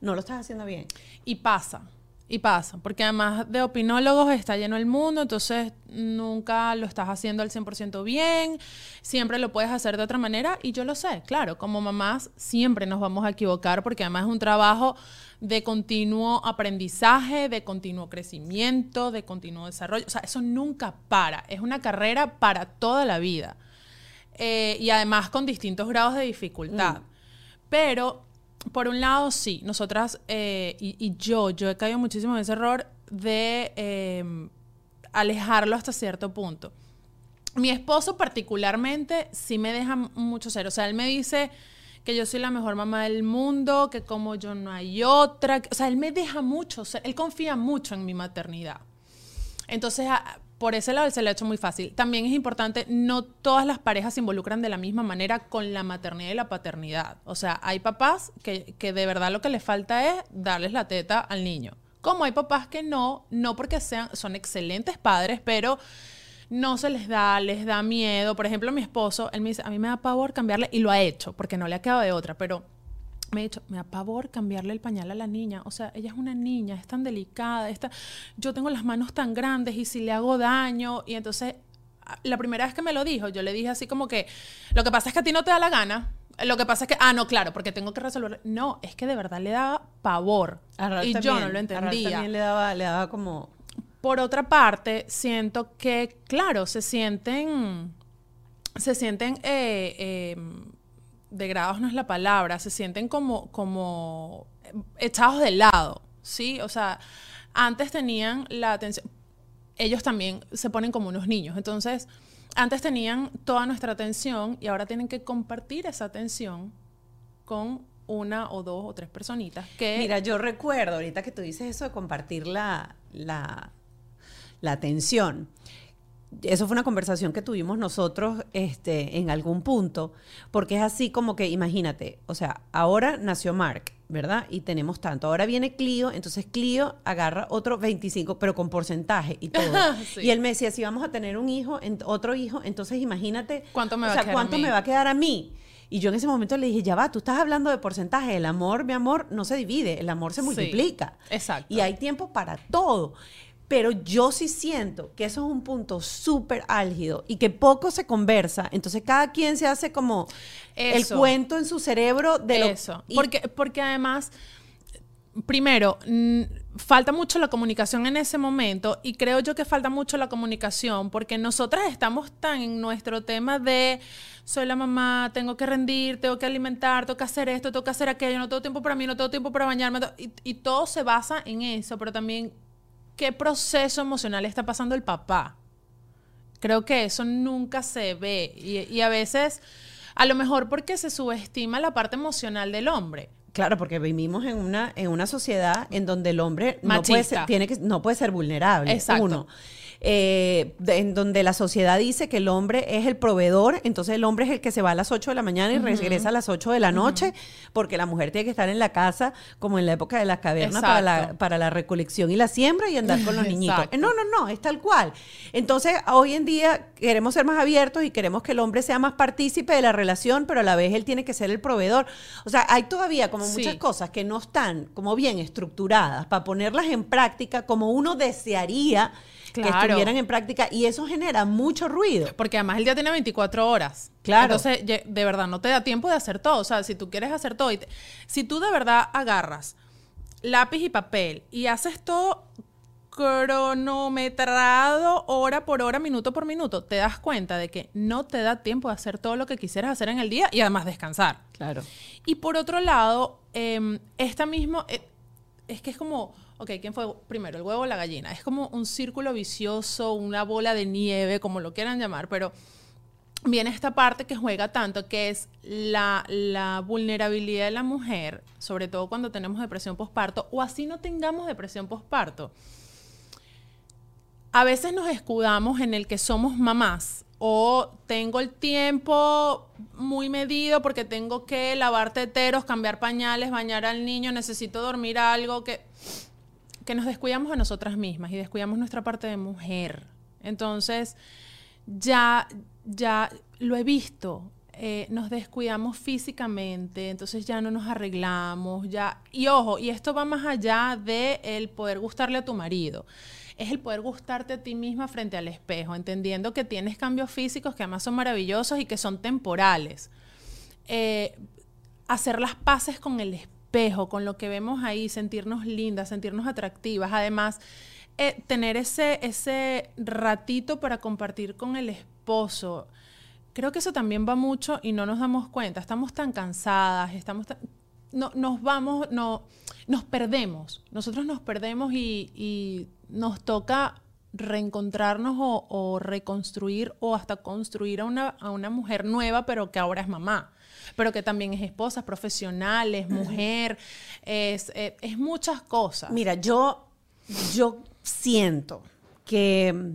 no lo estás haciendo bien. Y pasa. Y pasa, porque además de opinólogos está lleno el mundo, entonces nunca lo estás haciendo al 100% bien, siempre lo puedes hacer de otra manera y yo lo sé, claro, como mamás siempre nos vamos a equivocar porque además es un trabajo de continuo aprendizaje, de continuo crecimiento, de continuo desarrollo, o sea, eso nunca para, es una carrera para toda la vida eh, y además con distintos grados de dificultad. Mm. Pero por un lado, sí, nosotras, eh, y, yo, yo he caído muchísimo en ese error de em, alejarlo hasta cierto punto. Mi esposo particularmente sí me deja mucho ser, o sea, él me dice que yo soy la mejor mamá del mundo, que como yo no hay otra, o sea, él me deja mucho, él confía mucho en mi maternidad. Entonces, por ese lado se le ha hecho muy fácil. También es importante, no todas las parejas se involucran de la misma manera con la maternidad y la paternidad. O sea, hay papás que, que de verdad lo que les falta es darles la teta al niño. Como hay papás que no, no porque sean, son excelentes padres, pero no se les da, les da miedo. Por ejemplo, mi esposo, él me dice, a mí me da pavor cambiarle, y lo ha hecho, porque no le ha quedado de otra, pero me ha dicho, me da pavor cambiarle el pañal a la niña. O sea, ella es una niña, es tan delicada, está, yo tengo las manos tan grandes y si le hago daño. Y entonces, la primera vez que me lo dijo, yo le dije así como que, lo que pasa es que a ti no te da la gana. Lo que pasa es que, ah, no, claro, porque tengo que resolver. No, es que de verdad le daba pavor. y yo no lo entendía. también le daba, le daba como... Por otra parte, siento que, claro, se sienten, se sienten eh, em, degradados no es la palabra, se sienten como, como echados de lado, ¿sí? O sea, antes tenían la atención, ellos también se ponen como unos niños, entonces antes tenían toda nuestra atención y ahora tienen que compartir esa atención con una o dos o tres personitas que... Mira, yo recuerdo ahorita que tú dices eso de compartir la, la, la atención eso fue una conversación que tuvimos nosotros este, en algún punto, porque es así como que, imagínate, o sea, ahora nació Mark, ¿verdad? Y tenemos tanto. Ahora viene Clio, entonces Clio agarra otro 25, pero con porcentaje y todo. *laughs* Y él me decía, si vamos a tener un hijo, otro hijo, entonces imagínate, ¿cuánto me va, a, quedar ¿cuánto a mí? me va a quedar a mí? Y yo en ese momento le dije, ya va, tú estás hablando de porcentaje. El amor, mi amor, no se divide, el amor se multiplica. Exacto. Y hay tiempo para todo. Pero yo sí siento que eso es un punto súper álgido y que poco se conversa. Entonces cada quien se hace como el cuento en su cerebro de lo Eso. y- Porque, porque además, primero, mm, falta mucho la comunicación en ese momento y creo yo que falta mucho la comunicación porque nosotras estamos tan en nuestro tema de soy la mamá, tengo que rendir, tengo que alimentar, tengo que hacer esto, tengo que hacer aquello, no tengo tiempo para mí, no tengo tiempo para bañarme y, y todo se basa en eso, pero también qué proceso emocional está pasando el papá. Creo que eso nunca se ve y, y a veces, a lo mejor porque se subestima la parte emocional del hombre. Claro, porque vivimos en una, en una sociedad en donde el hombre no puede, ser, tiene que, no puede ser vulnerable. Exacto. Uno. Eh, de- en donde la sociedad dice que el hombre es el proveedor, entonces el hombre es el que se va a las 8 de la mañana y regresa a las 8 de la noche, porque la mujer tiene que estar en la casa, como en la época de las cavernas, para la, para la recolección y la siembra y andar con los *laughs* niñitos. Exacto. Eh, No, no, no, es tal cual. Entonces, hoy en día queremos ser más abiertos y queremos que el hombre sea más partícipe de la relación, pero a la vez él tiene que ser el proveedor. O sea, hay todavía como Sí. muchas cosas que no están como bien estructuradas para ponerlas en práctica como uno desearía que Claro. estuvieran en práctica y eso genera mucho ruido. Porque además el día tiene 24 horas. Claro. Entonces, de verdad, no te da tiempo de hacer todo. O sea, si tú quieres hacer todo, y te- si tú de verdad agarras lápiz y papel y haces todo cronometrado hora por hora, minuto por minuto, te das cuenta de que no te da tiempo de hacer todo lo que quisieras hacer en el día y además descansar. Claro. Y por otro lado, em, esta mismo, eh, es que es como, ok, ¿quién fue primero, el huevo o la gallina? Es como un círculo vicioso, una bola de nieve, como lo quieran llamar, pero viene esta parte que juega tanto, que es la, la vulnerabilidad de la mujer, sobre todo cuando tenemos depresión postparto, o así no tengamos depresión postparto. A veces nos escudamos en el que somos mamás o tengo el tiempo muy medido porque tengo que lavar teteros, cambiar pañales, bañar al niño, necesito dormir algo, que, que nos descuidamos a nosotras mismas y descuidamos nuestra parte de mujer. Entonces, ya, ya lo he visto. eh, nos descuidamos físicamente, entonces ya no nos arreglamos, ya. Y ojo, y esto va más allá de el poder gustarle a tu marido. Es el poder gustarte a ti misma frente al espejo, entendiendo que tienes cambios físicos que además son maravillosos y que son temporales. Eh, hacer las paces con el espejo, con lo que vemos ahí, sentirnos lindas, sentirnos atractivas. Además, eh, tener ese, ese ratito para compartir con el esposo. Creo que eso también va mucho y no nos damos cuenta. Estamos tan cansadas, estamos tan- no, nos vamos, no, nos perdemos. Nosotros nos perdemos y, y nos toca reencontrarnos o, o reconstruir o hasta construir a una, a una mujer nueva, pero que ahora es mamá, pero que también es esposa, profesional, es mujer, es, eh, es muchas cosas. Mira, yo, yo siento que mm,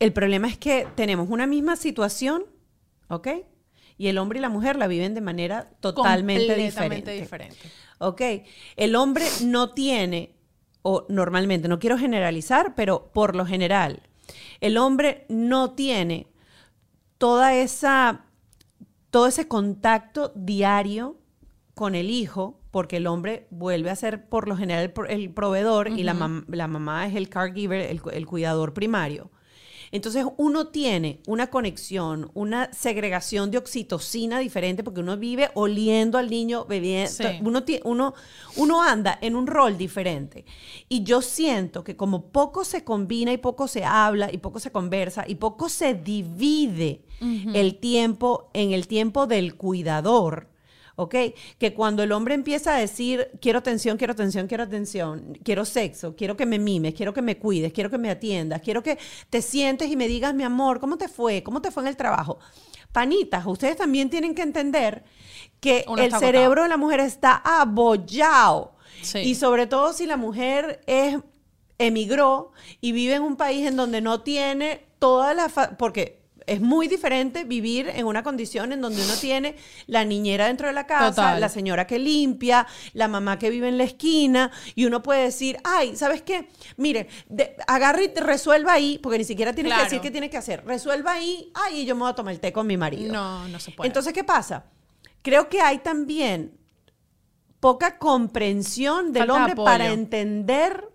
el problema es que tenemos una misma situación, ¿ok? Y el hombre y la mujer la viven de manera totalmente diferente. diferente. ¿Ok? El hombre no tiene, o normalmente, no quiero generalizar, pero por lo general, el hombre no tiene toda esa, todo ese contacto diario con el hijo, porque el hombre vuelve a ser por lo general el, pro- el proveedor y la, mam- la mamá es el caregiver, el, el cuidador primario. Entonces uno tiene una conexión, una segregación de oxitocina diferente porque uno vive oliendo al niño, bebiendo, Sí. uno, uno, uno anda en un rol diferente. Y yo siento que como poco se combina y poco se habla y poco se conversa y poco se divide el tiempo en el tiempo del cuidador, ¿ok? Que cuando el hombre empieza a decir, quiero atención, quiero atención, quiero atención, quiero sexo, quiero que me mimes, quiero que me cuides, quiero que me atiendas, quiero que te sientes y me digas, mi amor, ¿cómo te fue? ¿Cómo te fue en el trabajo? Panitas, ustedes también tienen que entender que Uno el cerebro agotado. de la mujer está abollado. Sí. Y sobre todo si la mujer es emigró y vive en un país en donde no tiene toda la... fa- porque es muy diferente vivir en una condición en donde uno tiene la niñera dentro de la casa, Total. la señora que limpia, la mamá que vive en la esquina, y uno puede decir, ay, ¿sabes qué? Mire, de- agarre y te resuelva ahí, porque ni siquiera tienes Claro. que decir qué tiene que hacer. Resuelva ahí, ay, yo me voy a tomar el té con mi marido. No, no se puede. Entonces, ¿qué pasa? Creo que hay también poca comprensión del Falta hombre para entender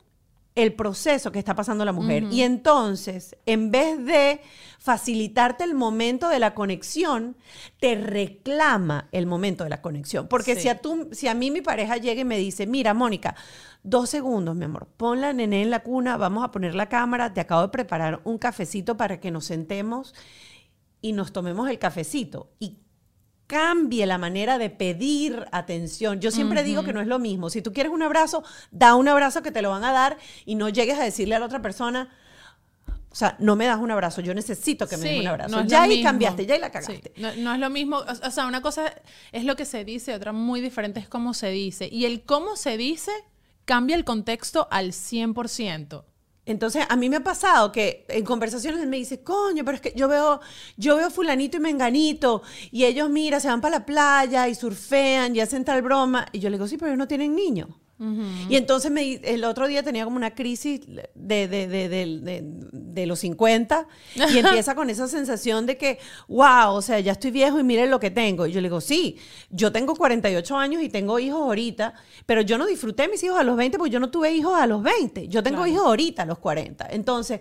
el proceso que está pasando la mujer. Y entonces, en vez de facilitarte el momento de la conexión, te reclama el momento de la conexión. Porque Sí. si, a tú, si a mí mi pareja llega y me dice, mira, Mónica, dos segundos, mi amor, pon la nené en la cuna, vamos a poner la cámara, te acabo de preparar un cafecito para que nos sentemos y nos tomemos el cafecito. Y cambie la manera de pedir atención. Yo siempre digo que no es lo mismo. Si tú quieres un abrazo, da un abrazo que te lo van a dar y no llegues a decirle a la otra persona, o sea, no me das un abrazo, yo necesito que me des Sí, un abrazo. no ya ahí mismo. cambiaste, ya ahí la Sí, cagaste. No, no es lo mismo, o, o sea, una cosa es lo que se dice, otra muy diferente es cómo se dice. Y el cómo se dice cambia el contexto al 100%. Entonces, a mí me ha pasado que en conversaciones él me dice, coño, pero es que yo veo, yo veo fulanito y menganito, y ellos, mira, se van para la playa y surfean y hacen tal broma. Y yo le digo, sí, pero ellos no tienen niños. Y entonces me, el otro día tenía como una crisis de, de, de, de- de- de los 50 y *laughs* empieza con esa sensación de que, wow, o sea, ya estoy viejo y miren lo que tengo. Y yo le digo, sí, yo tengo 48 años y tengo hijos ahorita, pero yo no disfruté mis hijos a los 20 porque yo no tuve hijos a los 20. Yo tengo hijos ahorita a los 40. Entonces,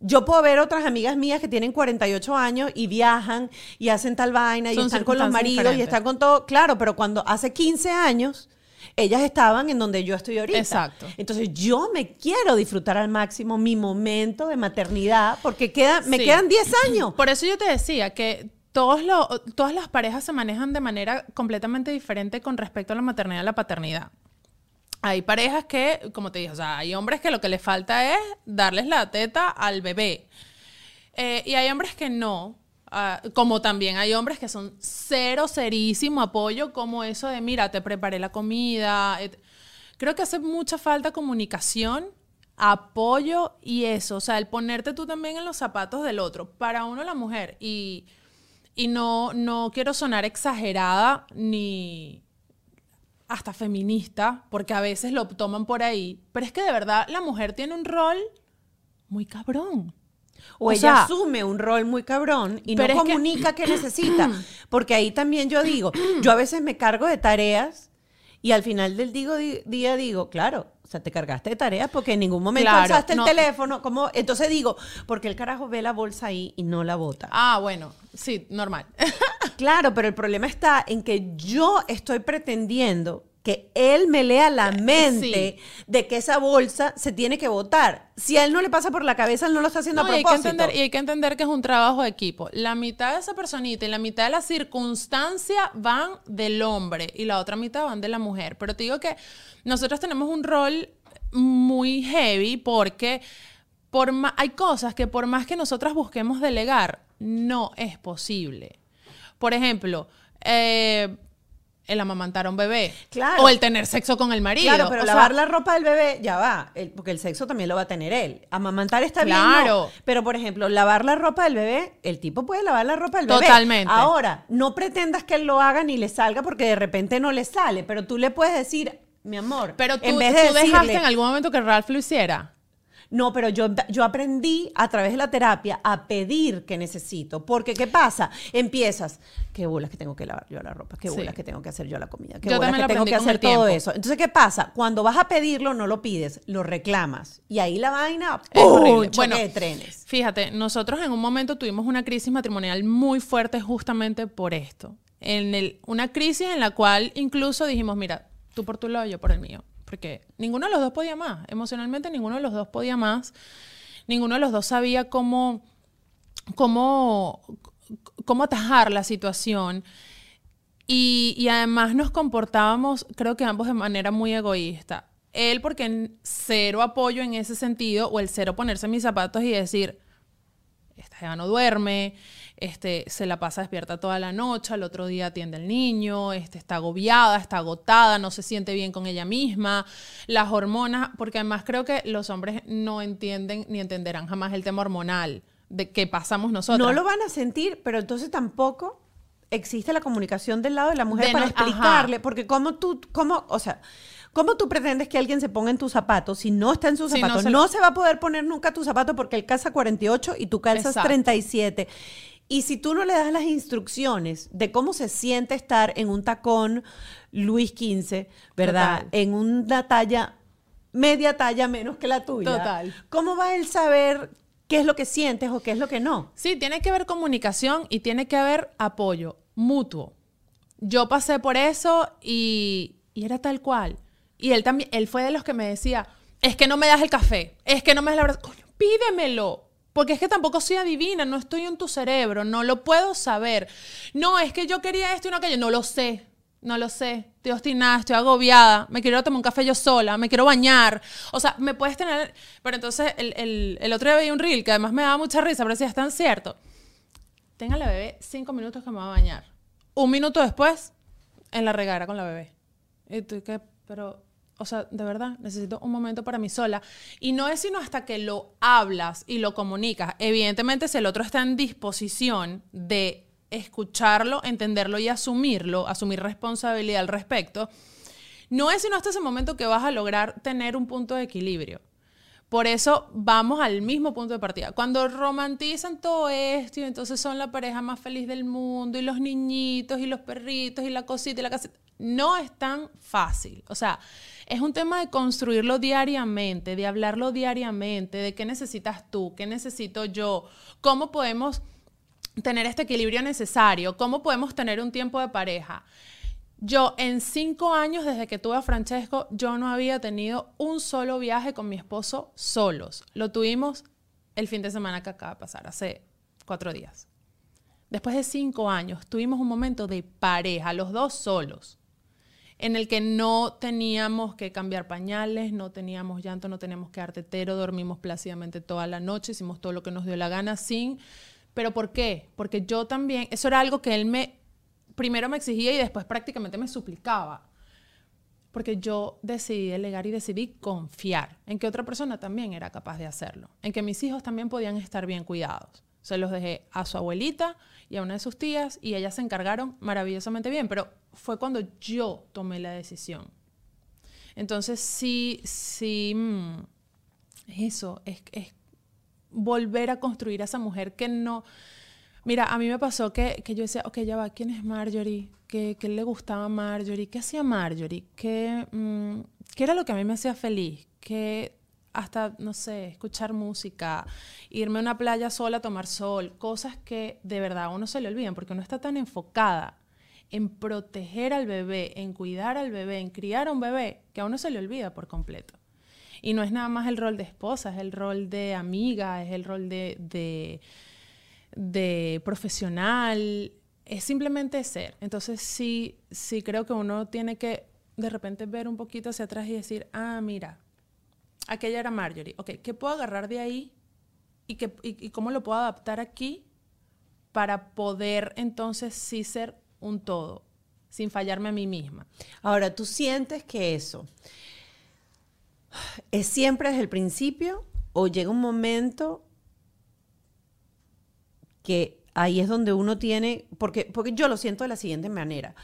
yo puedo ver otras amigas mías que tienen 48 años y viajan y hacen tal vaina y Son están con los maridos y están con todo. Claro, pero cuando hace 15 años, ellas estaban en donde yo estoy ahorita. Exacto. Entonces yo me quiero disfrutar al máximo mi momento de maternidad porque queda, me Sí. quedan 10 años. Por eso yo te decía que todos lo- todas las parejas se manejan de manera completamente diferente con respecto a la maternidad y la paternidad. Hay parejas que, como te dije, o sea, hay hombres que lo que les falta es darles la teta al bebé. Eh, y hay hombres que no. Ah, como también hay hombres que son cero, cerísimo apoyo, como eso de, mira, te preparé la comida. Creo que hace mucha falta comunicación, apoyo y eso. O sea, el ponerte tú también en los zapatos del otro. Para uno, la mujer. Y, y no, no quiero sonar exagerada ni hasta feminista, porque a veces lo toman por ahí. Pero es que de verdad la mujer tiene un rol muy cabrón. O, O ella sea, asume un rol muy cabrón y no que- comunica que necesita. *clears throat* Porque ahí también yo digo, yo a veces me cargo de tareas y al final del digo, di- día digo, claro, o sea, te cargaste de tareas porque en ningún momento Claro, alzaste el no. teléfono. como Entonces digo, porque el carajo ve la bolsa ahí y no la bota. Ah, bueno, sí, normal. *laughs* Claro, pero el problema está en que yo estoy pretendiendo que él me lea la mente sí. de que esa bolsa se tiene que votar. Si a él no le pasa por la cabeza, él no lo está haciendo No, a y, hay que propósito. entender, y hay que entender que es un trabajo de equipo. La mitad de esa personita y la mitad de la circunstancia van del hombre y la otra mitad van de la mujer. Pero te digo que nosotros tenemos un rol muy heavy porque por hay cosas que por más que nosotras busquemos delegar, no es posible. Por ejemplo, eh, el amamantar a un bebé. Claro. O el tener sexo con el marido. Claro, pero O sea, lavar la ropa del bebé, ya va, el- porque el sexo también lo va a tener él. Amamantar está bien, Claro. pero por ejemplo, lavar la ropa del bebé, el tipo puede lavar la ropa del bebé. Totalmente. Ahora, no pretendas que él lo haga ni le salga porque de repente no le sale, pero tú le puedes decir, mi amor, Pero tú, en vez de tú dejaste en algún momento que Ralph lo hiciera. No, pero yo, yo aprendí a través de la terapia a pedir que necesito. Porque, ¿qué pasa? Empiezas, qué bolas que tengo que lavar yo la ropa, qué Sí. bolas que tengo que hacer yo la comida, qué Yo bolas que tengo que hacer todo eso. Entonces, ¿qué pasa? Cuando vas a pedirlo, no lo pides, lo reclamas. Y ahí la vaina, Bueno, de trenes. Fíjate, nosotros en un momento tuvimos una crisis matrimonial muy fuerte justamente por esto. En el, una crisis en la cual incluso dijimos, mira, tú por tu lado, yo por el mío. Porque ninguno de los dos podía más. Emocionalmente ninguno de los dos podía más. Ninguno de los dos sabía cómo, cómo, cómo atajar la situación. Y, además nos comportábamos, creo que ambos de manera muy egoísta. Él porque cero apoyo en ese sentido, o el cero ponerse mis zapatos y decir, esta ya no duerme, este, se la pasa despierta toda la noche, al otro día atiende al niño, este, está agobiada, está agotada, no se siente bien con ella misma, las hormonas, porque además creo que los hombres no entienden ni entenderán jamás el tema hormonal de que pasamos nosotros. No lo van a sentir, pero entonces tampoco existe la comunicación del lado de la mujer De para no- ajá. explicarle, porque como tú, cómo, o sea, ¿cómo tú pretendes que alguien se ponga en tus zapatos si no está en sus Si no zapatos? se no, se va a poder poner nunca tus zapatos porque él calza 48 y tú calzas Exacto. 37. Y si tú no le das las instrucciones de cómo se siente estar en un tacón Luis XV, ¿verdad? Total. En una talla media talla menos que la tuya. Total. ¿Cómo va él saber qué es lo que sientes o qué es lo que no? Sí, tiene que haber comunicación y tiene que haber apoyo mutuo. Yo pasé por eso y, y era tal cual. Y él también, él fue de los que me decía, es que no me das el café, es que no me das la verdad. Coño, pídemelo. Porque es que tampoco soy adivina, no estoy en tu cerebro, no lo puedo saber. No, es que yo quería esto y no aquello, no lo sé, no lo sé. Estoy obstinada, estoy agobiada, me quiero tomar un café yo sola, me quiero bañar. O sea, me puedes tener... Pero entonces el, el- el otro día veía un reel que además me daba mucha risa, pero decía, es tan cierto. Tenga la bebé cinco minutos que me va a bañar. Un minuto después, en la regadera con la bebé. Y tú, ¿qué? Pero, o sea, de verdad, necesito un momento para mí sola. Y no es sino hasta que lo hablas y lo comunicas. Evidentemente, si el otro está en disposición de escucharlo, entenderlo y asumirlo, asumir responsabilidad al respecto, no es sino hasta ese momento que vas a lograr tener un punto de equilibrio. Por eso vamos al mismo punto de partida. Cuando romantizan todo esto y entonces son la pareja más feliz del mundo y los niñitos y los perritos y la cosita y la casita, no es tan fácil. O sea, es un tema de construirlo diariamente, de hablarlo diariamente, de qué necesitas tú, qué necesito yo, cómo podemos tener este equilibrio necesario, cómo podemos tener un tiempo de pareja. Yo en cinco años desde que tuve a Francesco, yo no había tenido un solo viaje con mi esposo solos. Lo tuvimos el fin de semana que acaba de pasar, hace cuatro días. Después de cinco años, tuvimos un momento de pareja, los dos solos, en el que no teníamos que cambiar pañales, no teníamos llanto, no teníamos que dar tetero, dormimos plácidamente toda la noche, hicimos todo lo que nos dio la gana sin... ¿Pero por qué? Porque yo también, eso era algo que él me, primero me exigía y después prácticamente me suplicaba. Porque yo decidí delegar y decidí confiar en que otra persona también era capaz de hacerlo, en que mis hijos también podían estar bien cuidados. Se los dejé a su abuelita y a una de sus tías y ellas se encargaron maravillosamente bien, pero fue cuando yo tomé la decisión. Entonces sí, sí, mm, eso, es, es volver a construir a esa mujer que no... Mira, a mí me pasó que, que yo decía, ok, ya va, ¿quién es Marjorie? ¿Qué, qué le gustaba a Marjorie? ¿Qué hacía Marjorie? ¿Qué, mm, ¿Qué era lo que a mí me hacía feliz? ¿Qué hasta, no sé, escuchar música, irme a una playa sola a tomar sol, cosas que de verdad a uno se le olvidan porque uno está tan enfocada en proteger al bebé, en cuidar al bebé, en criar a un bebé, que a uno se le olvida por completo. Y no es nada más el rol de esposa, es el rol de amiga, es el rol de, de, de profesional, es simplemente ser. Entonces sí, sí creo que uno tiene que de repente ver un poquito hacia atrás y decir, ah, mira, aquella era Marjorie. Ok, ¿qué puedo agarrar de ahí? ¿Y, qué, y, y cómo lo puedo adaptar aquí para poder entonces sí ser un todo, sin fallarme a mí misma? Ahora, ¿tú sientes que eso es siempre desde el principio o llega un momento que ahí es donde uno tiene, porque, porque yo lo siento de la siguiente manera.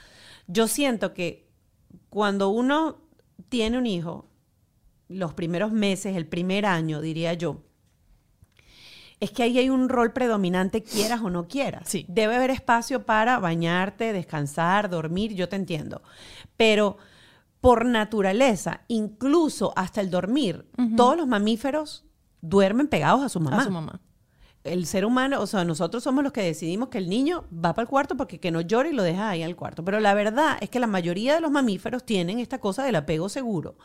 Yo siento que cuando uno tiene un hijo, los primeros meses, el primer año, diría yo, es que ahí hay un rol predominante, quieras o no quieras. Sí. Debe haber espacio para bañarte, descansar, dormir, yo te entiendo. Pero por naturaleza, incluso hasta el dormir, todos los mamíferos duermen pegados a su mamá. A su mamá. El ser humano, o sea, nosotros somos los que decidimos que el niño va para el cuarto porque que no llore y lo deja ahí al cuarto. Pero la verdad es que la mayoría de los mamíferos tienen esta cosa del apego seguro.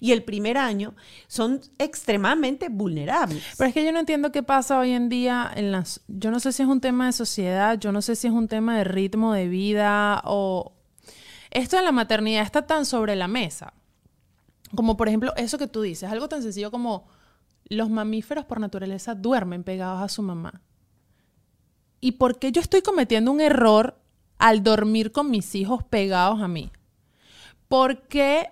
Y el primer año son extremadamente vulnerables. Pero es que yo no entiendo qué pasa hoy en día en las... Yo no sé si es un tema de sociedad, yo no sé si es un tema de ritmo de vida o... Esto en la maternidad está tan sobre la mesa. Como por ejemplo eso que tú dices, algo tan sencillo como los mamíferos por naturaleza duermen pegados a su mamá. ¿Y por qué yo estoy cometiendo un error al dormir con mis hijos pegados a mí? ¿Por qué,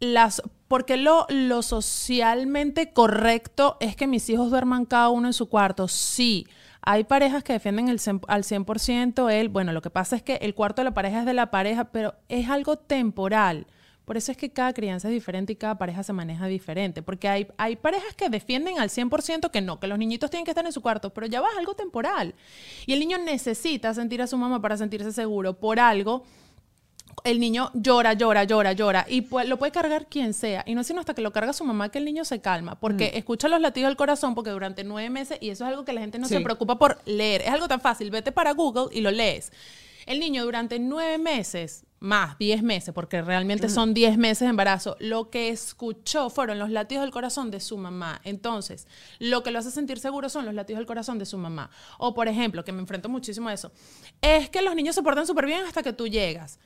las, por qué lo, lo socialmente correcto es que mis hijos duerman cada uno en su cuarto? Sí, hay parejas que defienden el, al 100% el, bueno, lo que pasa es que el cuarto de la pareja es de la pareja, pero es algo temporal. Por eso es que cada crianza es diferente y cada pareja se maneja diferente. Porque hay, hay parejas que defienden al 100% que no, que los niñitos tienen que estar en su cuarto, pero ya va, es algo temporal. Y el niño necesita sentir a su mamá para sentirse seguro por algo el niño llora, llora, llora, llora. Y pu- lo puede cargar quien sea. Y no es sino hasta que lo carga su mamá que el niño se calma. Porque escucha los latidos del corazón, porque durante nueve meses, y eso es algo que la gente no se preocupa por leer. Es algo tan fácil. Vete para Google y lo lees. El niño durante nueve meses, más diez meses, porque realmente son diez meses de embarazo, lo que escuchó fueron los latidos del corazón de su mamá. Entonces, lo que lo hace sentir seguro son los latidos del corazón de su mamá. O, por ejemplo, que me enfrento muchísimo a eso, es que los niños se portan súper bien hasta que tú llegas.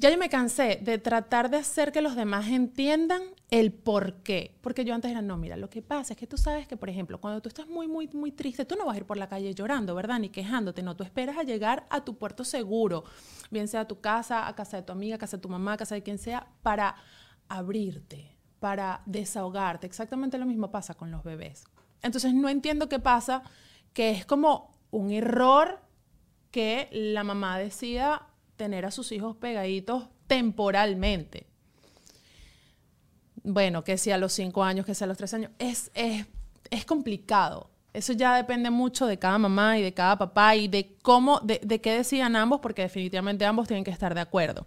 Ya yo me cansé de tratar de hacer que los demás entiendan el por qué. Porque yo antes era, no, mira, lo que pasa es que tú sabes que, por ejemplo, cuando tú estás muy, muy, muy triste, tú no vas a ir por la calle llorando, ¿verdad? Ni quejándote, no. Tú esperas a llegar a tu puerto seguro, bien sea a tu casa, a casa de tu amiga, a casa de tu mamá, a casa de quien sea, para abrirte, para desahogarte. Exactamente lo mismo pasa con los bebés. Entonces no entiendo qué pasa, que es como un error que la mamá decida tener a sus hijos pegaditos temporalmente. Bueno, que sea a los cinco años, que sea a los tres años, es, es, es complicado. Eso ya depende mucho de cada mamá y de cada papá y de cómo, de, de qué decidan ambos, porque definitivamente ambos tienen que estar de acuerdo.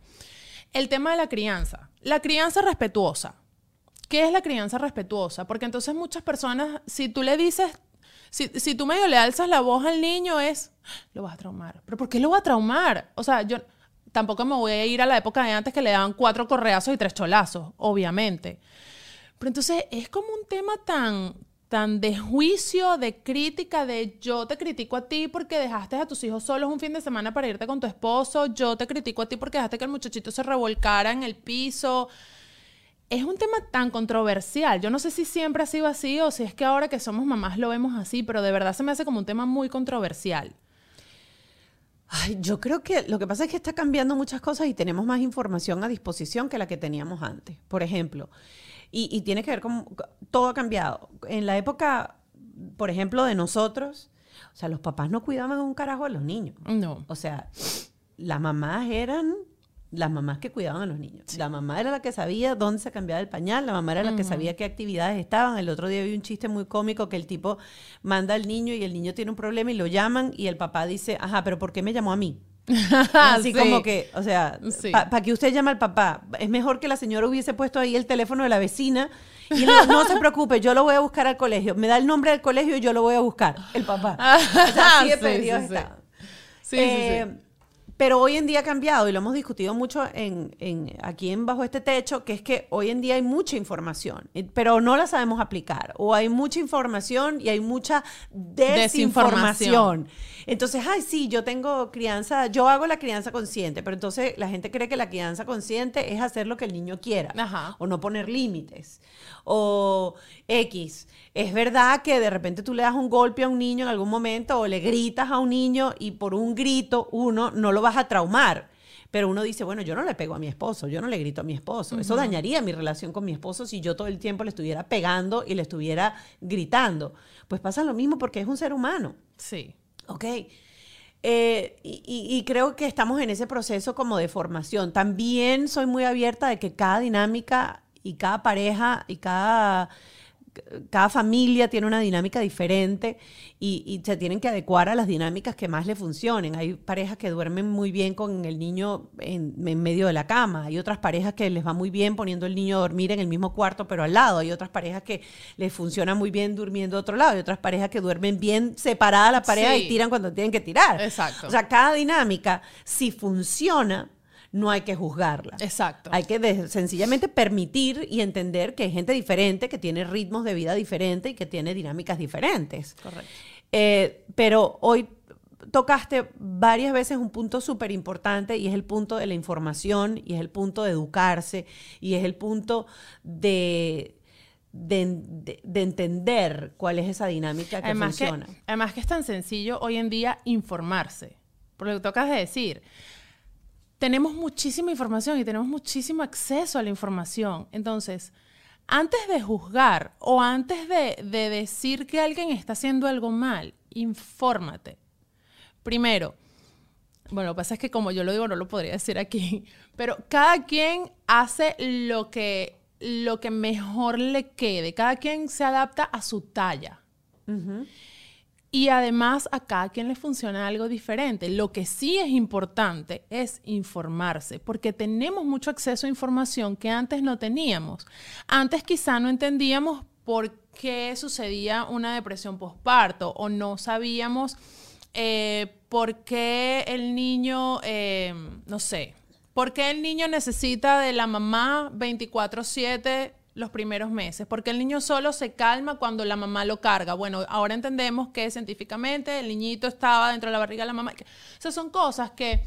El tema de la crianza. La crianza respetuosa. ¿Qué es la crianza respetuosa? Porque entonces muchas personas, si tú le dices, si, si tú medio le alzas la voz al niño, es, lo vas a traumar. ¿Pero por qué lo va a traumar? O sea, yo tampoco me voy a ir a la época de antes que le daban cuatro correazos y tres cholazos, obviamente. Pero entonces es como un tema tan, tan de juicio, de crítica, de yo te critico a ti porque dejaste a tus hijos solos un fin de semana para irte con tu esposo, yo te critico a ti porque dejaste que el muchachito se revolcara en el piso es un tema tan controversial. Yo no sé si siempre ha sido así o si es que ahora que somos mamás lo vemos así, pero de verdad se me hace como un tema muy controversial. Ay, yo creo que lo que pasa es que está cambiando muchas cosas y tenemos más información a disposición que la que teníamos antes. Por ejemplo, y, y tiene que ver con todo ha cambiado. En la época, por ejemplo, de nosotros, o sea, los papás no cuidaban un carajo a los niños. No. O sea, las mamás eran las mamás que cuidaban a los niños. La mamá era la que sabía dónde se cambiaba el pañal, la mamá era la que sabía qué actividades estaban. El otro día vi un chiste muy cómico que el tipo manda al niño y el niño tiene un problema y lo llaman y el papá dice, ajá, pero ¿por qué me llamó a mí? *laughs* Así Sí. como que, o sea, Sí. ¿para que usted llame al papá? Es mejor que la señora hubiese puesto ahí el teléfono de la vecina y le digo, no se preocupe, yo lo voy a buscar al colegio. Me da el nombre del colegio y yo lo voy a buscar, el papá. *laughs* O sea, así de Eh, sí. Pero hoy en día ha cambiado y lo hemos discutido mucho en, en- aquí en Bajo este Techo, que es que hoy en día hay mucha información, pero no la sabemos aplicar. O hay mucha información y hay mucha desinformación. Entonces, ay, sí, yo tengo crianza, yo hago la crianza consciente, pero entonces la gente cree que la crianza consciente es hacer lo que el niño quiera Ajá. o no poner límites. O X, es verdad que de repente tú le das un golpe a un niño en algún momento o le gritas a un niño y por un grito uno no lo vas a traumar. Pero uno dice, bueno, yo no le pego a mi esposo, yo no le grito a mi esposo. Eso dañaría mi relación con mi esposo si yo todo el tiempo le estuviera pegando y le estuviera gritando. Pues pasa lo mismo porque es un ser humano. Sí. Ok. Eh, y, y- y creo que estamos en ese proceso como de formación. También soy muy abierta de que cada dinámica y cada pareja y cada, cada familia tiene una dinámica diferente y, y se tienen que adecuar a las dinámicas que más le funcionen. Hay parejas que duermen muy bien con el niño en, en medio de la cama. Hay otras parejas que les va muy bien poniendo el niño a dormir en el mismo cuarto pero al lado. Hay otras parejas que les funciona muy bien durmiendo de otro lado. Hay otras parejas que duermen bien separada la pareja Sí. y tiran cuando tienen que tirar. Exacto. O sea, cada dinámica, si funciona, no hay que juzgarla. Exacto. Hay que sencillamente permitir y entender que hay gente diferente, que tiene ritmos de vida diferentes y que tiene dinámicas diferentes. Correcto. Eh, pero hoy tocaste varias veces un punto súper importante y es el punto de la información y es el punto de educarse y es el punto de, de, de- de entender cuál es esa dinámica que además funciona. Que, además que es tan sencillo hoy en día informarse. Por lo que tocas de decir, tenemos muchísima información y tenemos muchísimo acceso a la información. Entonces, antes de juzgar o antes de, de decir que alguien está haciendo algo mal, infórmate. Primero, bueno, lo que pasa es que como yo lo digo, no lo podría decir aquí, *laughs* pero cada quien hace lo que, lo que mejor le quede, cada quien se adapta a su talla. Y además a cada quien le funciona algo diferente. Lo que sí es importante es informarse, porque tenemos mucho acceso a información que antes no teníamos. Antes quizá no entendíamos por qué sucedía una depresión postparto o no sabíamos eh, por qué el niño, eh, no sé, por qué el niño necesita de la mamá 24/7 los primeros meses, porque el niño solo se calma cuando la mamá lo carga. Bueno, ahora entendemos que científicamente el niñito estaba dentro de la barriga de la mamá. Esas son cosas que,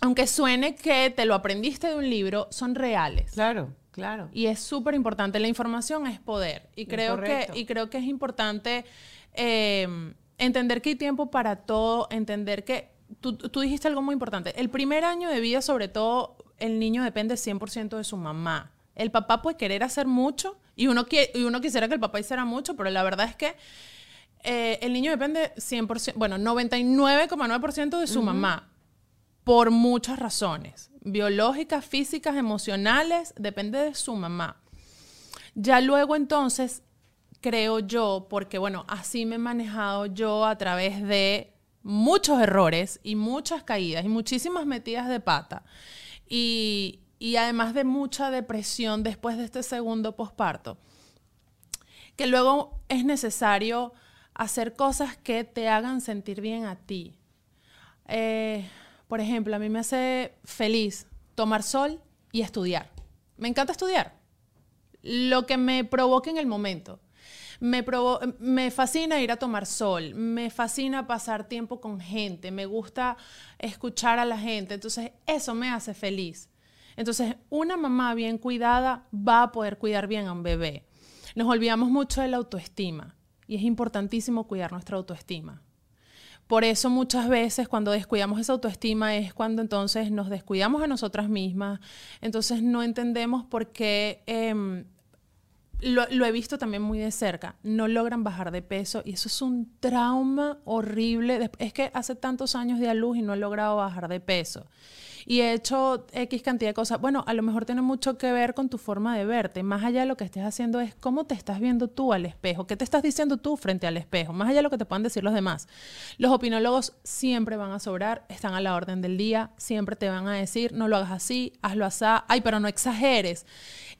aunque suene que te lo aprendiste de un libro, son reales. Claro, claro. Y es súper importante. La información es poder. Y creo, que, y creo que es importante eh, entender que hay tiempo para todo, entender que tú, tú dijiste algo muy importante. El primer año de vida, sobre todo, el niño depende 100% de su mamá. El papá puede querer hacer mucho y uno, y uno quisiera que el papá hiciera mucho, pero la verdad es que eh, el niño depende 100%, bueno, 99,9% de su mamá por muchas razones, biológicas, físicas, emocionales, depende de su mamá. Ya luego entonces, creo yo, porque bueno, así me he manejado yo a través de muchos errores y muchas caídas y muchísimas metidas de pata. Y, y además de mucha depresión después de este segundo posparto, que luego es necesario hacer cosas que te hagan sentir bien a ti. Eh, por ejemplo, a mí me hace feliz tomar sol y estudiar. Me encanta estudiar. Lo que me provoque en el momento. Me, me, fascina ir a tomar sol, me fascina pasar tiempo con gente, me gusta escuchar a la gente, entonces eso me hace feliz. Entonces, una mamá bien cuidada va a poder cuidar bien a un bebé. Nos olvidamos mucho de la autoestima y es importantísimo cuidar nuestra autoestima. Por eso muchas veces cuando descuidamos esa autoestima es cuando entonces nos descuidamos a nosotras mismas, entonces no entendemos por qué, em, lo, lo, he visto también muy de cerca, no logran bajar de peso y eso es un trauma horrible. Es que hace tantos años de a luz y no he logrado bajar de peso y he hecho X cantidad de cosas. Bueno, a lo mejor tiene mucho que ver con tu forma de verte. Más allá de lo que estés haciendo es cómo te estás viendo tú al espejo, qué te estás diciendo tú frente al espejo, más allá de lo que te puedan decir los demás. Los opinólogos siempre van a sobrar, están a la orden del día, siempre te van a decir, no lo hagas así, hazlo así, ay, pero no exageres.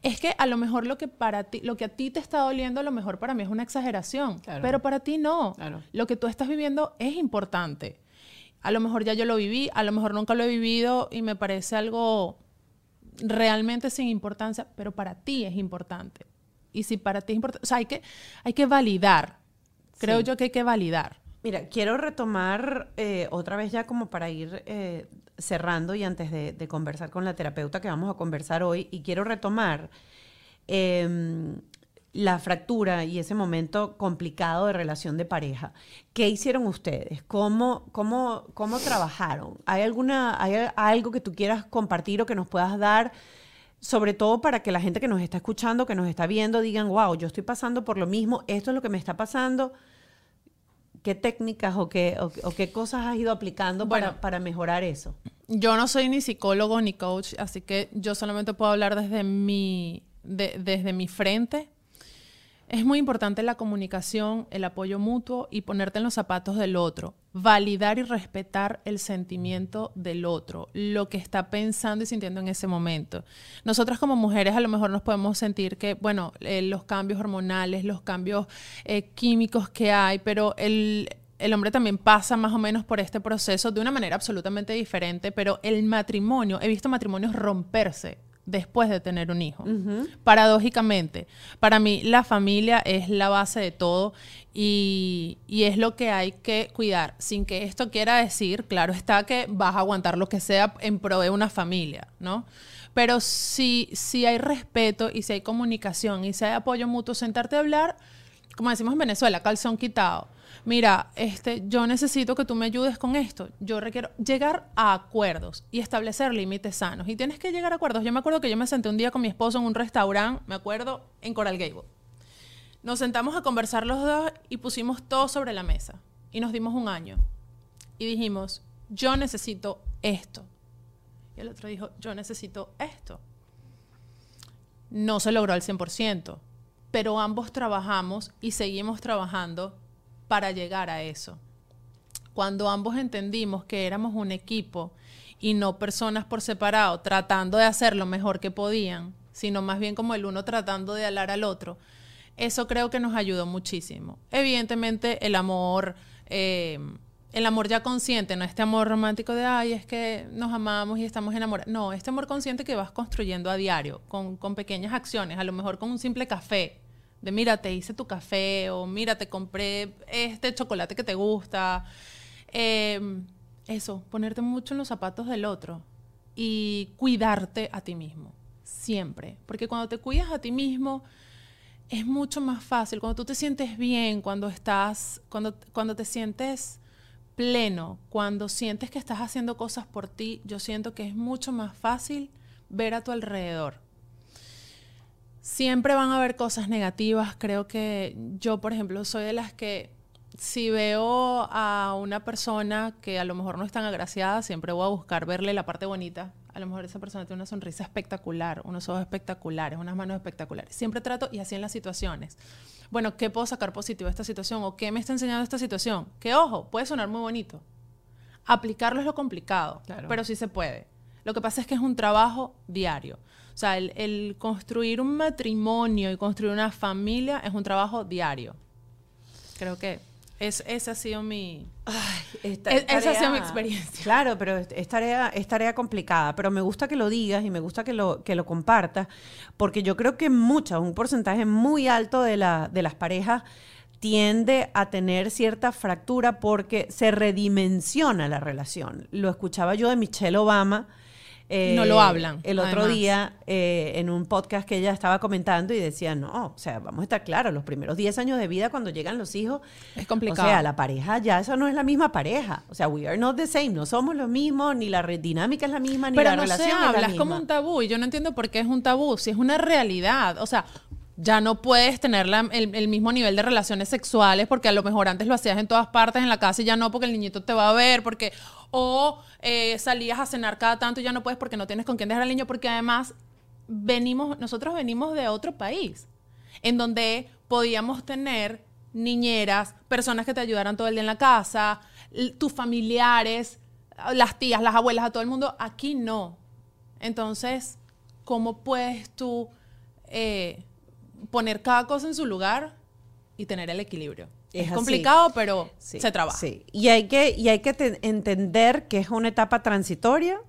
Es que a lo mejor lo que para ti, lo que a ti te está doliendo, a lo mejor para mí es una exageración, pero para ti no. Lo que tú estás viviendo es importante a lo mejor ya yo lo viví, a lo mejor nunca lo he vivido y me parece algo realmente sin importancia, pero para ti es importante. Y si para ti es importante, o sea, hay que, hay que validar. Creo yo que hay que validar. Mira, quiero retomar eh, otra vez ya como para ir eh, cerrando y antes de, conversar con la terapeuta que vamos a conversar hoy, y quiero retomar em, la fractura y ese momento complicado de relación de pareja. ¿Qué hicieron ustedes? ¿Cómo, cómo, cómo trabajaron? ¿Hay, alguna, ¿Hay algo que tú quieras compartir o que nos puedas dar? Sobre todo para que la gente que nos está escuchando, que nos está viendo, digan, wow, yo estoy pasando por lo mismo, esto es lo que me está pasando. ¿Qué técnicas o qué, o, qué cosas has ido aplicando para, para mejorar eso? Yo no soy ni psicólogo ni coach, así que yo solamente puedo hablar desde mi, desde mi frente es muy importante la comunicación, el apoyo mutuo y ponerte en los zapatos del otro. Validar y respetar el sentimiento del otro, lo que está pensando y sintiendo en ese momento. Nosotras como mujeres a lo mejor nos podemos sentir que, bueno, eh, los cambios hormonales, los cambios eh, químicos que hay, pero el, el hombre también pasa más o menos por este proceso de una manera absolutamente diferente, pero el matrimonio, he visto matrimonios romperse después de tener un hijo. Paradójicamente, para mí la familia es la base de todo y, es lo que hay que cuidar, sin que esto quiera decir, claro está que vas a aguantar lo que sea en pro de una familia, ¿no? Pero si, si hay respeto y si hay comunicación y si hay apoyo mutuo, sentarte a hablar, como decimos en Venezuela, calzón quitado mira, este, yo necesito que tú me ayudes con esto. Yo requiero llegar a acuerdos y establecer límites sanos. Y tienes que llegar a acuerdos. Yo me acuerdo que yo me senté un día con mi esposo en un restaurante, me acuerdo, en Coral Gable. Nos sentamos a conversar los dos y pusimos todo sobre la mesa. Y nos dimos un año. Y dijimos, yo necesito esto. Y el otro dijo, yo necesito esto. No se logró al 100%, pero ambos trabajamos y seguimos trabajando para llegar a eso. Cuando ambos entendimos que éramos un equipo y no personas por separado tratando de hacer lo mejor que podían, sino más bien como el uno tratando de alar al otro, eso creo que nos ayudó muchísimo. Evidentemente el amor, eh, el amor ya consciente, no este amor romántico de, ay, es que nos amamos y estamos enamorados. No, este amor consciente que vas construyendo a diario, con, con pequeñas acciones, a lo mejor con un simple café, de mira, te hice tu café o mira, te compré este chocolate que te gusta. Eh, eso, ponerte mucho en los zapatos del otro y cuidarte a ti mismo, siempre. Porque cuando te cuidas a ti mismo, es mucho más fácil. Cuando tú te sientes bien, cuando estás, cuando, cuando te sientes pleno, cuando sientes que estás haciendo cosas por ti, yo siento que es mucho más fácil ver a tu alrededor. Siempre van a haber cosas negativas. Creo que yo, por ejemplo, soy de las que si veo a una persona que a lo mejor no es tan agraciada, siempre voy a buscar verle la parte bonita. A lo mejor esa persona tiene una sonrisa espectacular, unos ojos espectaculares, unas manos espectaculares. Siempre trato y así en las situaciones. Bueno, ¿qué puedo sacar positivo de esta situación? ¿O qué me está enseñando esta situación? Que ojo, puede sonar muy bonito. Aplicarlo es lo complicado, pero sí se puede. Lo que pasa es que es un trabajo diario. O sea, el, el construir un matrimonio y construir una familia es un trabajo diario. Creo que es, esa ha sido mi... Esta- Es- esa ha sido mi experiencia. Claro, pero es, es tarea, es tarea complicada. Pero me gusta que lo digas y me gusta que lo, que lo compartas, porque yo creo que muchas, un porcentaje muy alto de, la, de las parejas tiende a tener cierta fractura porque se redimensiona la relación. Lo escuchaba yo de Michelle Obama. Eh, No lo hablan, El otro además. día eh, en un podcast que ella estaba comentando y decía, no, o sea, vamos a estar claros, los primeros 10 años de vida cuando llegan los hijos, Es complicado. o sea, la pareja ya esa no es la misma pareja. O sea, we are not the same, no somos los mismos, ni la dinámica es la misma, ni Pero la no se relación es habla, la es misma. como un tabú. Y yo no entiendo por qué es un tabú, si es una realidad. O sea, ya no puedes tener la- el, el mismo nivel de relaciones sexuales porque a lo mejor antes lo hacías en todas partes en la casa y ya no porque el niñito te va a ver, porque o eh, salías a cenar cada tanto y ya no puedes porque no tienes con quién dejar al niño, porque además venimos, nosotros venimos de otro país en donde podíamos tener niñeras, personas que te ayudaran todo el día en la casa, tus familiares, las tías, las abuelas, a todo el mundo. Aquí no. Entonces, ¿cómo puedes tú eh, poner cada cosa en su lugar y tener el equilibrio? Es Es, complicado, pero Sí, se trabaja. sí. Y hay que, y hay que te- entender que es una etapa transitoria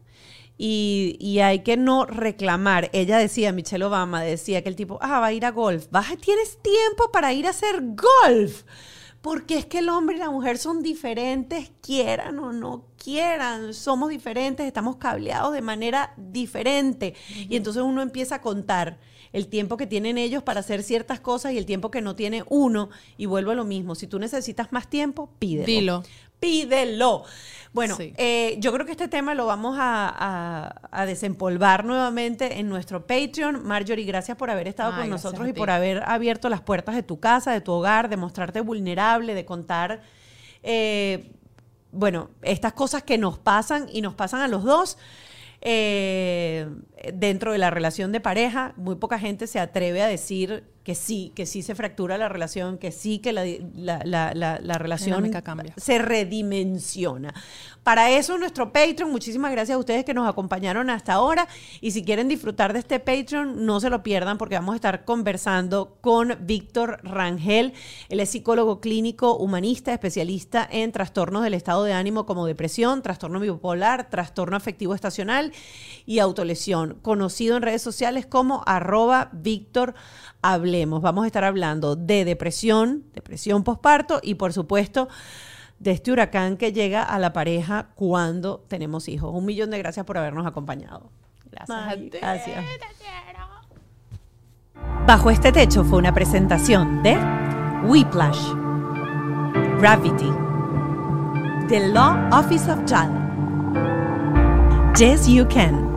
y, y hay que no reclamar. Ella decía, Michelle Obama decía que el tipo, ah, va a ir a golf. Vas, tienes tiempo para ir a hacer golf. Porque es que el hombre y la mujer son diferentes, quieran o no quieran, somos diferentes, estamos cableados de manera diferente. Y entonces uno empieza a contar el tiempo que tienen ellos para hacer ciertas cosas y el tiempo que no tiene uno. Y vuelvo a lo mismo, si tú necesitas más tiempo, pídelo. Dilo. Pídelo. Bueno, Sí. eh, yo creo que este tema lo vamos a, a- a desempolvar nuevamente en nuestro Patreon. Marjorie, gracias por haber estado Ay, con nosotros y por haber abierto las puertas de tu casa, de tu hogar, de mostrarte vulnerable, de contar, eh, bueno, estas cosas que nos pasan y nos pasan a los dos. Eh, dentro de la relación de pareja, muy poca gente se atreve a decir que sí, que sí se fractura la relación, que sí que la, la- la- la- la relación cambia. se redimensiona. Para eso nuestro Patreon, muchísimas gracias a ustedes que nos acompañaron hasta ahora y si quieren disfrutar de este Patreon, no se lo pierdan porque vamos a estar conversando con Víctor Rangel, él es psicólogo clínico, humanista, especialista en trastornos del estado de ánimo como depresión, trastorno bipolar, trastorno afectivo estacional y autolesión, conocido en redes sociales como arroba Víctor Hablemos. Vamos a estar hablando de depresión, depresión posparto y por supuesto de este huracán que llega a la pareja cuando tenemos hijos. Un millón de gracias por habernos acompañado. Gracias ti. gracias. Bajo este techo fue una presentación de Whiplash, Gravity, The Law Office of JAL, Yes You Can.